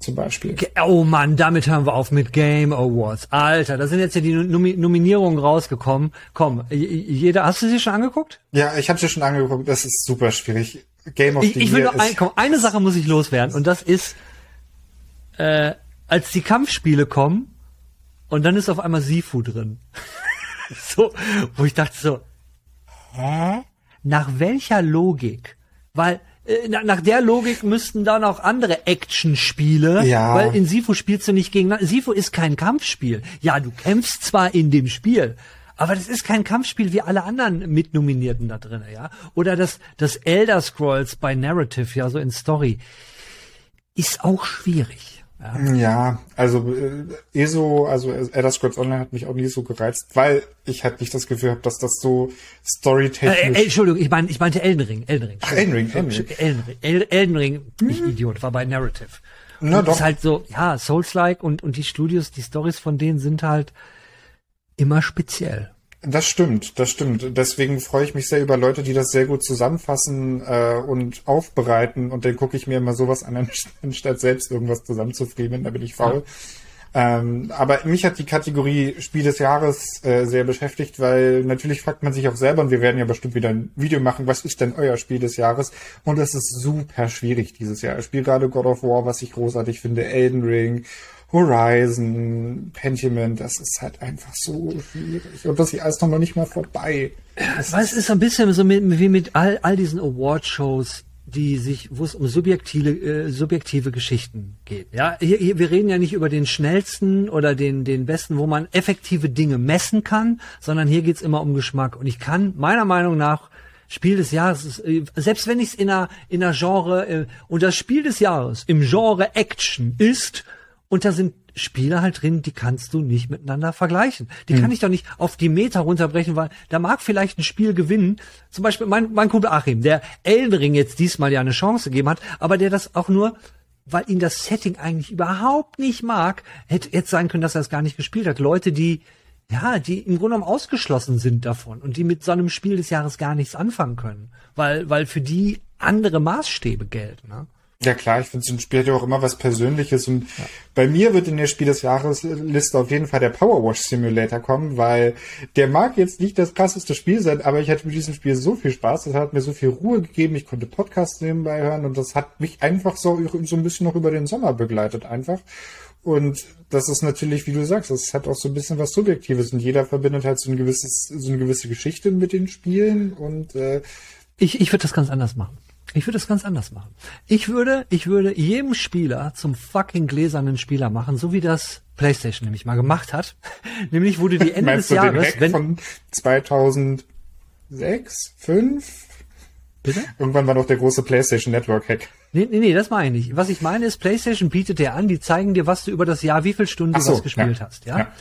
Zum Beispiel. Oh Mann, damit hören wir auf mit Game Awards. Alter, da sind jetzt ja die Nomi Nominierungen rausgekommen. Komm, jeder, hast du sie schon angeguckt? Ja, ich habe dir schon angeguckt, das ist super schwierig. Game of Ich, the ich will Year nur ein, komm, eine Sache muss ich loswerden und das ist, äh, als die Kampfspiele kommen und dann ist auf einmal Sifu drin. so, wo ich dachte so, hä? Nach welcher Logik? Weil nach der Logik müssten dann auch andere Action-Spiele, Ja. weil in Sifu spielst du nicht gegen, Sifu ist kein Kampfspiel. Ja, du kämpfst zwar in dem Spiel, aber das ist kein Kampfspiel wie alle anderen Mitnominierten da drin, ja. Oder das, das Elder Scrolls bei Narrative, ja, so in Story, ist auch schwierig. Ja. ja, also äh, ESO, also Elder Scrolls Online hat mich auch nie so gereizt, weil ich halt nicht das Gefühl habe, dass das so Äh, storytechnisch. äh, Entschuldigung, ich meine, ich meinte Elden Ring, Elden Ring. Ach, Elden Ring, Elden Ring. Elden Ring, El- Elden Ring, ich Idiot, war bei Narrative. Na und doch. ist halt so, ja, Souls-like und, und die Studios, die Stories von denen sind halt immer speziell. Das stimmt, das stimmt. Deswegen freue ich mich sehr über Leute, die das sehr gut zusammenfassen äh, und aufbereiten. Und dann gucke ich mir immer sowas an, anstatt selbst irgendwas zusammenzufriemeln. Da bin ich faul. Ähm, aber mich hat die Kategorie Spiel des Jahres äh, sehr beschäftigt, weil natürlich fragt man sich auch selber, und wir werden ja bestimmt wieder ein Video machen, was ist denn euer Spiel des Jahres? Und es ist super schwierig dieses Jahr. Ich spiele gerade God of War, was ich großartig finde, Elden Ring, Horizon, Pentiment, das ist halt einfach so schwierig. Und das Jahr ist noch nicht mal vorbei. Weil es ist so ein bisschen so mit, wie mit all, all diesen Award-Shows, die sich, wo es um subjektive, äh, subjektive Geschichten geht. Ja, hier, hier, wir reden ja nicht über den schnellsten oder den, den besten, wo man effektive Dinge messen kann, sondern hier geht's immer um Geschmack. Und ich kann meiner Meinung nach Spiel des Jahres, ist, äh, selbst wenn ich es in einer, in einer Genre, äh, und das Spiel des Jahres im Genre Action ist, und da sind Spiele halt drin, die kannst du nicht miteinander vergleichen. Die kann ich doch nicht auf die Meter runterbrechen, weil da mag vielleicht ein Spiel gewinnen. Zum Beispiel mein, mein Kumpel Achim, der Elden Ring jetzt diesmal ja eine Chance gegeben hat, aber der das auch nur, weil ihn das Setting eigentlich überhaupt nicht mag, hätte jetzt sein können, dass er es gar nicht gespielt hat. Leute, die, ja, die im Grunde genommen ausgeschlossen sind davon und die mit so einem Spiel des Jahres gar nichts anfangen können, weil, weil für die andere Maßstäbe gelten. Ne? Ja klar, ich finde, so ein Spiel hat ja auch immer was Persönliches und ja. bei mir wird in der Spiel des Jahres Liste auf jeden Fall der Power Wash Simulator kommen, weil der mag jetzt nicht das krasseste Spiel sein, aber ich hatte mit diesem Spiel so viel Spaß, das hat mir so viel Ruhe gegeben, ich konnte Podcasts nebenbei hören und das hat mich einfach so, so ein bisschen noch über den Sommer begleitet einfach. Und das ist natürlich, wie du sagst, das hat auch so ein bisschen was Subjektives und jeder verbindet halt so ein gewisses, so eine gewisse Geschichte mit den Spielen und äh, ich, ich würde das ganz anders machen. Ich würde es ganz anders machen. Ich würde, ich würde jedem Spieler zum fucking gläsernen Spieler machen, so wie das PlayStation nämlich mal gemacht hat. nämlich wurde die Ende des Jahres, wenn von 2006, 5 Bitte? Irgendwann war noch der große PlayStation Network Hack. Nee, nee, nee, das meine ich nicht. Was ich meine ist, PlayStation bietet dir an, die zeigen dir, was du über das Jahr, wie viel Stunden so, du was gespielt ja. hast, ja? ja.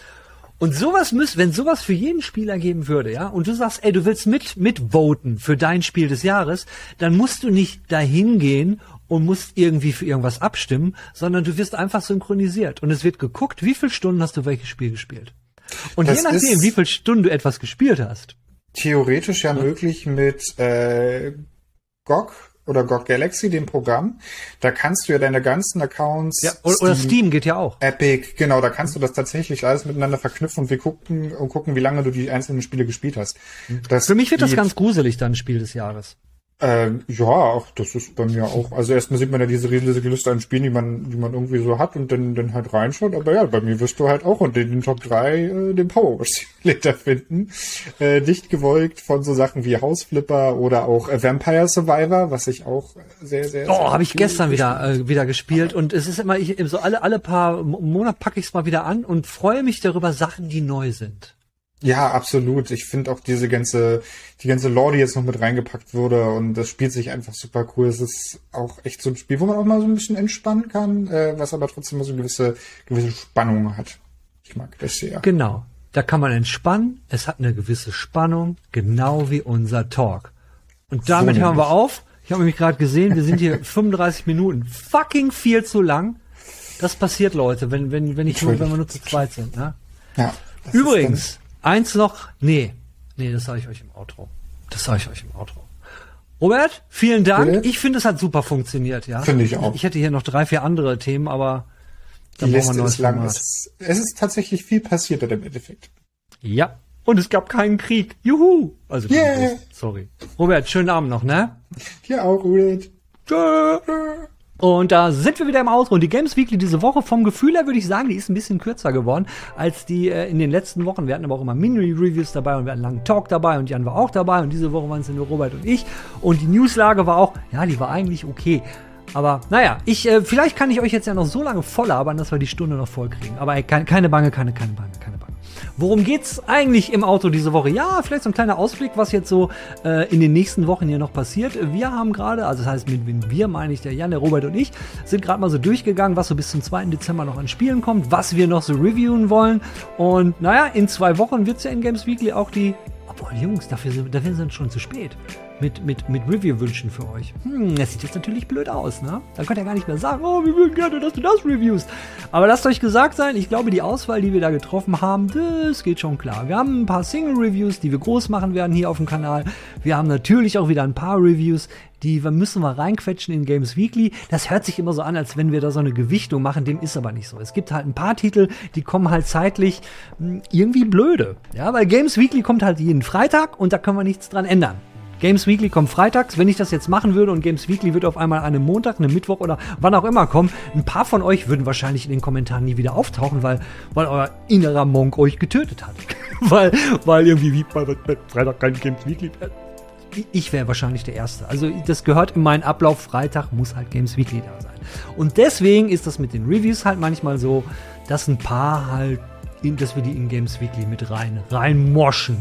Und sowas müsste, wenn sowas für jeden Spieler geben würde, ja, und du sagst, ey, du willst mit, mitvoten für dein Spiel des Jahres, dann musst du nicht dahin gehen und musst irgendwie für irgendwas abstimmen, sondern du wirst einfach synchronisiert und es wird geguckt, wie viele Stunden hast du welches Spiel gespielt. Und das je nachdem, wie viele Stunden du etwas gespielt hast. Theoretisch ja, ja. möglich mit äh, GOG oder GOG Galaxy, dem Programm. Da kannst du ja deine ganzen Accounts. Ja, oder Steam, oder Steam geht ja auch. Epic, genau, da kannst du das tatsächlich alles miteinander verknüpfen und wir gucken und gucken, wie lange du die einzelnen Spiele gespielt hast. Das Für mich wird das ganz gruselig dann Spiel des Jahres. Ähm, ja, auch das ist bei mir auch. Also erstmal sieht man ja diese riesige Liste an Spielen, die man, die man irgendwie so hat und dann, dann halt reinschaut. Aber ja, bei mir wirst du halt auch unter den Top 3 äh, den Power Simulator finden. Äh, dicht gewollt von so Sachen wie Hausflipper oder auch äh, Vampire Survivor, was ich auch sehr, sehr. Oh, habe ich gestern wieder äh, wieder gespielt und es ist immer, ich so alle alle paar Monate packe ich es mal wieder an und freue mich darüber Sachen, die neu sind. Ja, absolut. Ich finde auch diese ganze, die ganze Lore, die jetzt noch mit reingepackt wurde und das spielt sich einfach super cool. Es ist auch echt so ein Spiel, wo man auch mal so ein bisschen entspannen kann, äh, was aber trotzdem so eine gewisse, gewisse Spannung hat. Ich mag das sehr. Genau. Da kann man entspannen. Es hat eine gewisse Spannung, genau wie unser Talk. Und damit so hören wir auf. Ich habe nämlich gerade gesehen, wir sind hier 35 Minuten. Fucking viel zu lang. Das passiert, Leute, wenn, wenn, wenn ich nur, wenn wir nur zu zweit sind, ne? Ja. Übrigens, Eins noch, nee, nee, das sage ich euch im Outro. Das sage ich euch im Outro. Robert, vielen Dank. Bitte? Ich finde, es hat super funktioniert, ja. Finde ich auch. Ich, hätte hier noch drei, vier andere Themen, aber die Liste ist lang. Es, es, ist tatsächlich viel passiert im Endeffekt. Ja. Und es gab keinen Krieg. Juhu. Also, yeah. sorry. Robert, schönen Abend noch, ne? Ja, auch, Robert. Tschö. Und da sind wir wieder im Outro. Und die Games Weekly diese Woche vom Gefühl her würde ich sagen, die ist ein bisschen kürzer geworden als die äh, in den letzten Wochen. Wir hatten aber auch immer Mini-Reviews dabei und wir hatten einen langen Talk dabei und Jan war auch dabei. Und diese Woche waren es nur Robert und ich. Und die Newslage war auch, ja, die war eigentlich okay. Aber naja, ich, äh, vielleicht kann ich euch jetzt ja noch so lange voll labern, dass wir die Stunde noch voll kriegen. Aber ey, keine, keine Bange, keine, keine Bange, keine Bange. Worum geht's eigentlich im Auto diese Woche? Ja, vielleicht so ein kleiner Ausblick, was jetzt so äh, in den nächsten Wochen hier noch passiert. Wir haben gerade, also das heißt, mit, mit wir meine ich der Jan, der Robert und ich, sind gerade mal so durchgegangen, was so bis zum 2. Dezember noch an Spielen kommt, was wir noch so reviewen wollen. Und naja, in zwei Wochen wird's ja in Games Weekly auch die. Obwohl, Jungs, dafür sind, dafür sind schon zu spät mit, mit, mit Review-Wünschen für euch. Hm, das sieht jetzt natürlich blöd aus, ne? Dann könnt ihr gar nicht mehr sagen, oh, wir würden gerne, dass du das reviewst. Aber lasst euch gesagt sein, ich glaube, die Auswahl, die wir da getroffen haben, das geht schon klar. Wir haben ein paar Single-Reviews, die wir groß machen werden hier auf dem Kanal. Wir haben natürlich auch wieder ein paar Reviews, die müssen wir reinquetschen in Games Weekly. Das hört sich immer so an, als wenn wir da so eine Gewichtung machen. Dem ist aber nicht so. Es gibt halt ein paar Titel, die kommen halt zeitlich hm, irgendwie blöde. Ja, weil Games Weekly kommt halt jeden Freitag und da können wir nichts dran ändern. Games Weekly kommt freitags. Wenn ich das jetzt machen würde und Games Weekly wird auf einmal an einem Montag, einem Mittwoch oder wann auch immer kommen, ein paar von euch würden wahrscheinlich in den Kommentaren nie wieder auftauchen, weil, weil euer innerer Monk euch getötet hat. weil, weil irgendwie wie bei, Freitag kein Games Weekly. Ich wäre wahrscheinlich der Erste. Also das gehört in meinen Ablauf. Freitag muss halt Games Weekly da sein. Und deswegen ist das mit den Reviews halt manchmal so, dass ein paar halt, dass wir die in Games Weekly mit rein, reinmoschen.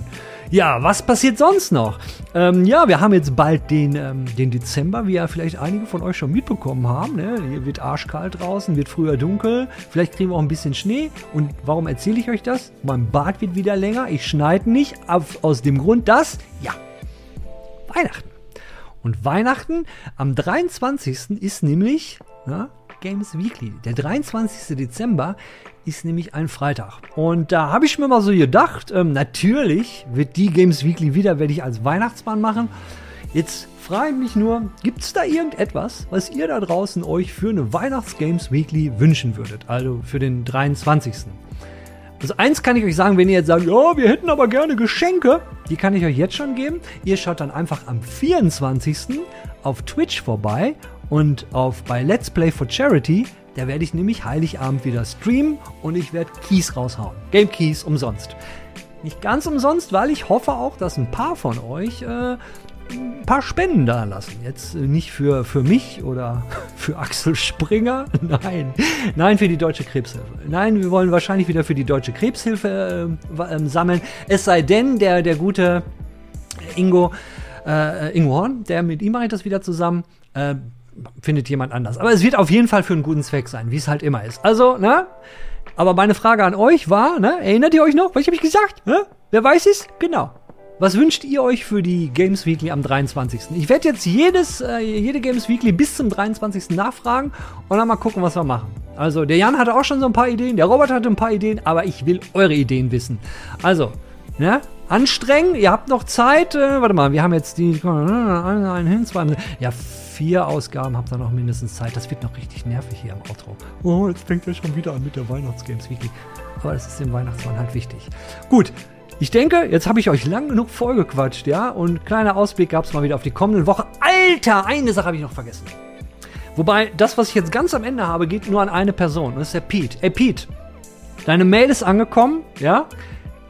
Ja, was passiert sonst noch? Ähm, ja, wir haben jetzt bald den, ähm, den Dezember, wie ja vielleicht einige von euch schon mitbekommen haben. Ne? Hier wird arschkalt draußen, wird früher dunkel. Vielleicht kriegen wir auch ein bisschen Schnee. Und warum erzähle ich euch das? Mein Bart wird wieder länger. Ich schneide nicht. Aus dem Grund, dass, ja, Weihnachten. Und Weihnachten am 23. ist nämlich na, Games Weekly. Der 23. Dezember ist nämlich ein Freitag. Und da habe ich mir mal so gedacht, ähm, natürlich wird die Games Weekly wieder, werde ich als Weihnachtsmann machen. Jetzt frage ich mich nur, gibt es da irgendetwas, was ihr da draußen euch für eine Weihnachts-Games Weekly wünschen würdet? Also für den 23. Also eins kann ich euch sagen, wenn ihr jetzt sagt, ja, wir hätten aber gerne Geschenke, die kann ich euch jetzt schon geben. Ihr schaut dann einfach am 24. auf Twitch vorbei und auf bei Let's Play for Charity. Da werde ich nämlich Heiligabend wieder streamen und ich werde Keys raushauen. Game Keys umsonst. Nicht ganz umsonst, weil ich hoffe auch, dass ein paar von euch äh, ein paar Spenden da lassen. Jetzt äh, nicht für, für mich oder für Axel Springer. Nein. Nein, für die Deutsche Krebshilfe. Nein, wir wollen wahrscheinlich wieder für die Deutsche Krebshilfe äh, äh, sammeln. Es sei denn, der, der gute Ingo, äh, Ingo Horn, der mit ihm mache ich das wieder zusammen, äh, findet jemand anders. Aber es wird auf jeden Fall für einen guten Zweck sein, wie es halt immer ist. Also, ne? Aber meine Frage an euch war, ne? Erinnert ihr euch noch? Was habe ich gesagt? Ne? Wer weiß es? Genau. Was wünscht ihr euch für die Games Weekly am 23.? Ich werde jetzt jedes, äh, jede Games Weekly bis zum 23. nachfragen und dann mal gucken, was wir machen. Also, der Jan hatte auch schon so ein paar Ideen, der Robert hatte ein paar Ideen, aber ich will eure Ideen wissen. Also, ne? Anstrengen, ihr habt noch Zeit. Äh, warte mal, wir haben jetzt die. Einen hin, zwei. Ja, vier Ausgaben habt ihr noch mindestens Zeit. Das wird noch richtig nervig hier im Outro. Oh, jetzt fängt er schon wieder an mit der Weihnachtsgames Weekly. Aber das ist dem Weihnachtsmann halt wichtig. Gut, ich denke, jetzt habe ich euch lang genug vollgequatscht, ja? Und kleiner Ausblick gab es mal wieder auf die kommende Woche. Alter, eine Sache habe ich noch vergessen. Wobei, das, was ich jetzt ganz am Ende habe, geht nur an eine Person. Und das ist der Pete. Ey, Pete, deine Mail ist angekommen, ja?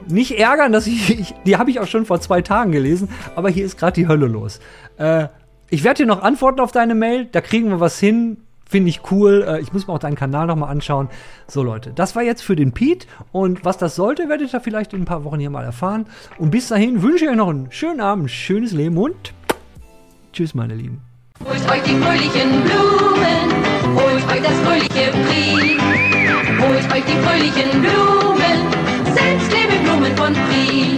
Nicht ärgern, dass ich, ich die habe ich auch schon vor zwei Tagen gelesen, aber hier ist gerade die Hölle los. Äh, ich werde dir noch antworten auf deine Mail, da kriegen wir was hin. Finde ich cool. Äh, ich muss mir auch deinen Kanal nochmal anschauen. So, Leute, das war jetzt für den Pete. Und was das sollte, werdet ihr vielleicht in ein paar Wochen hier mal erfahren. Und bis dahin wünsche ich euch noch einen schönen Abend, schönes Leben und tschüss, meine Lieben. Holt euch die fröhlichen Blumen, holt euch das fröhliche Brie. Holt euch die fröhlichen Blumen, selbst Blumen von Brie.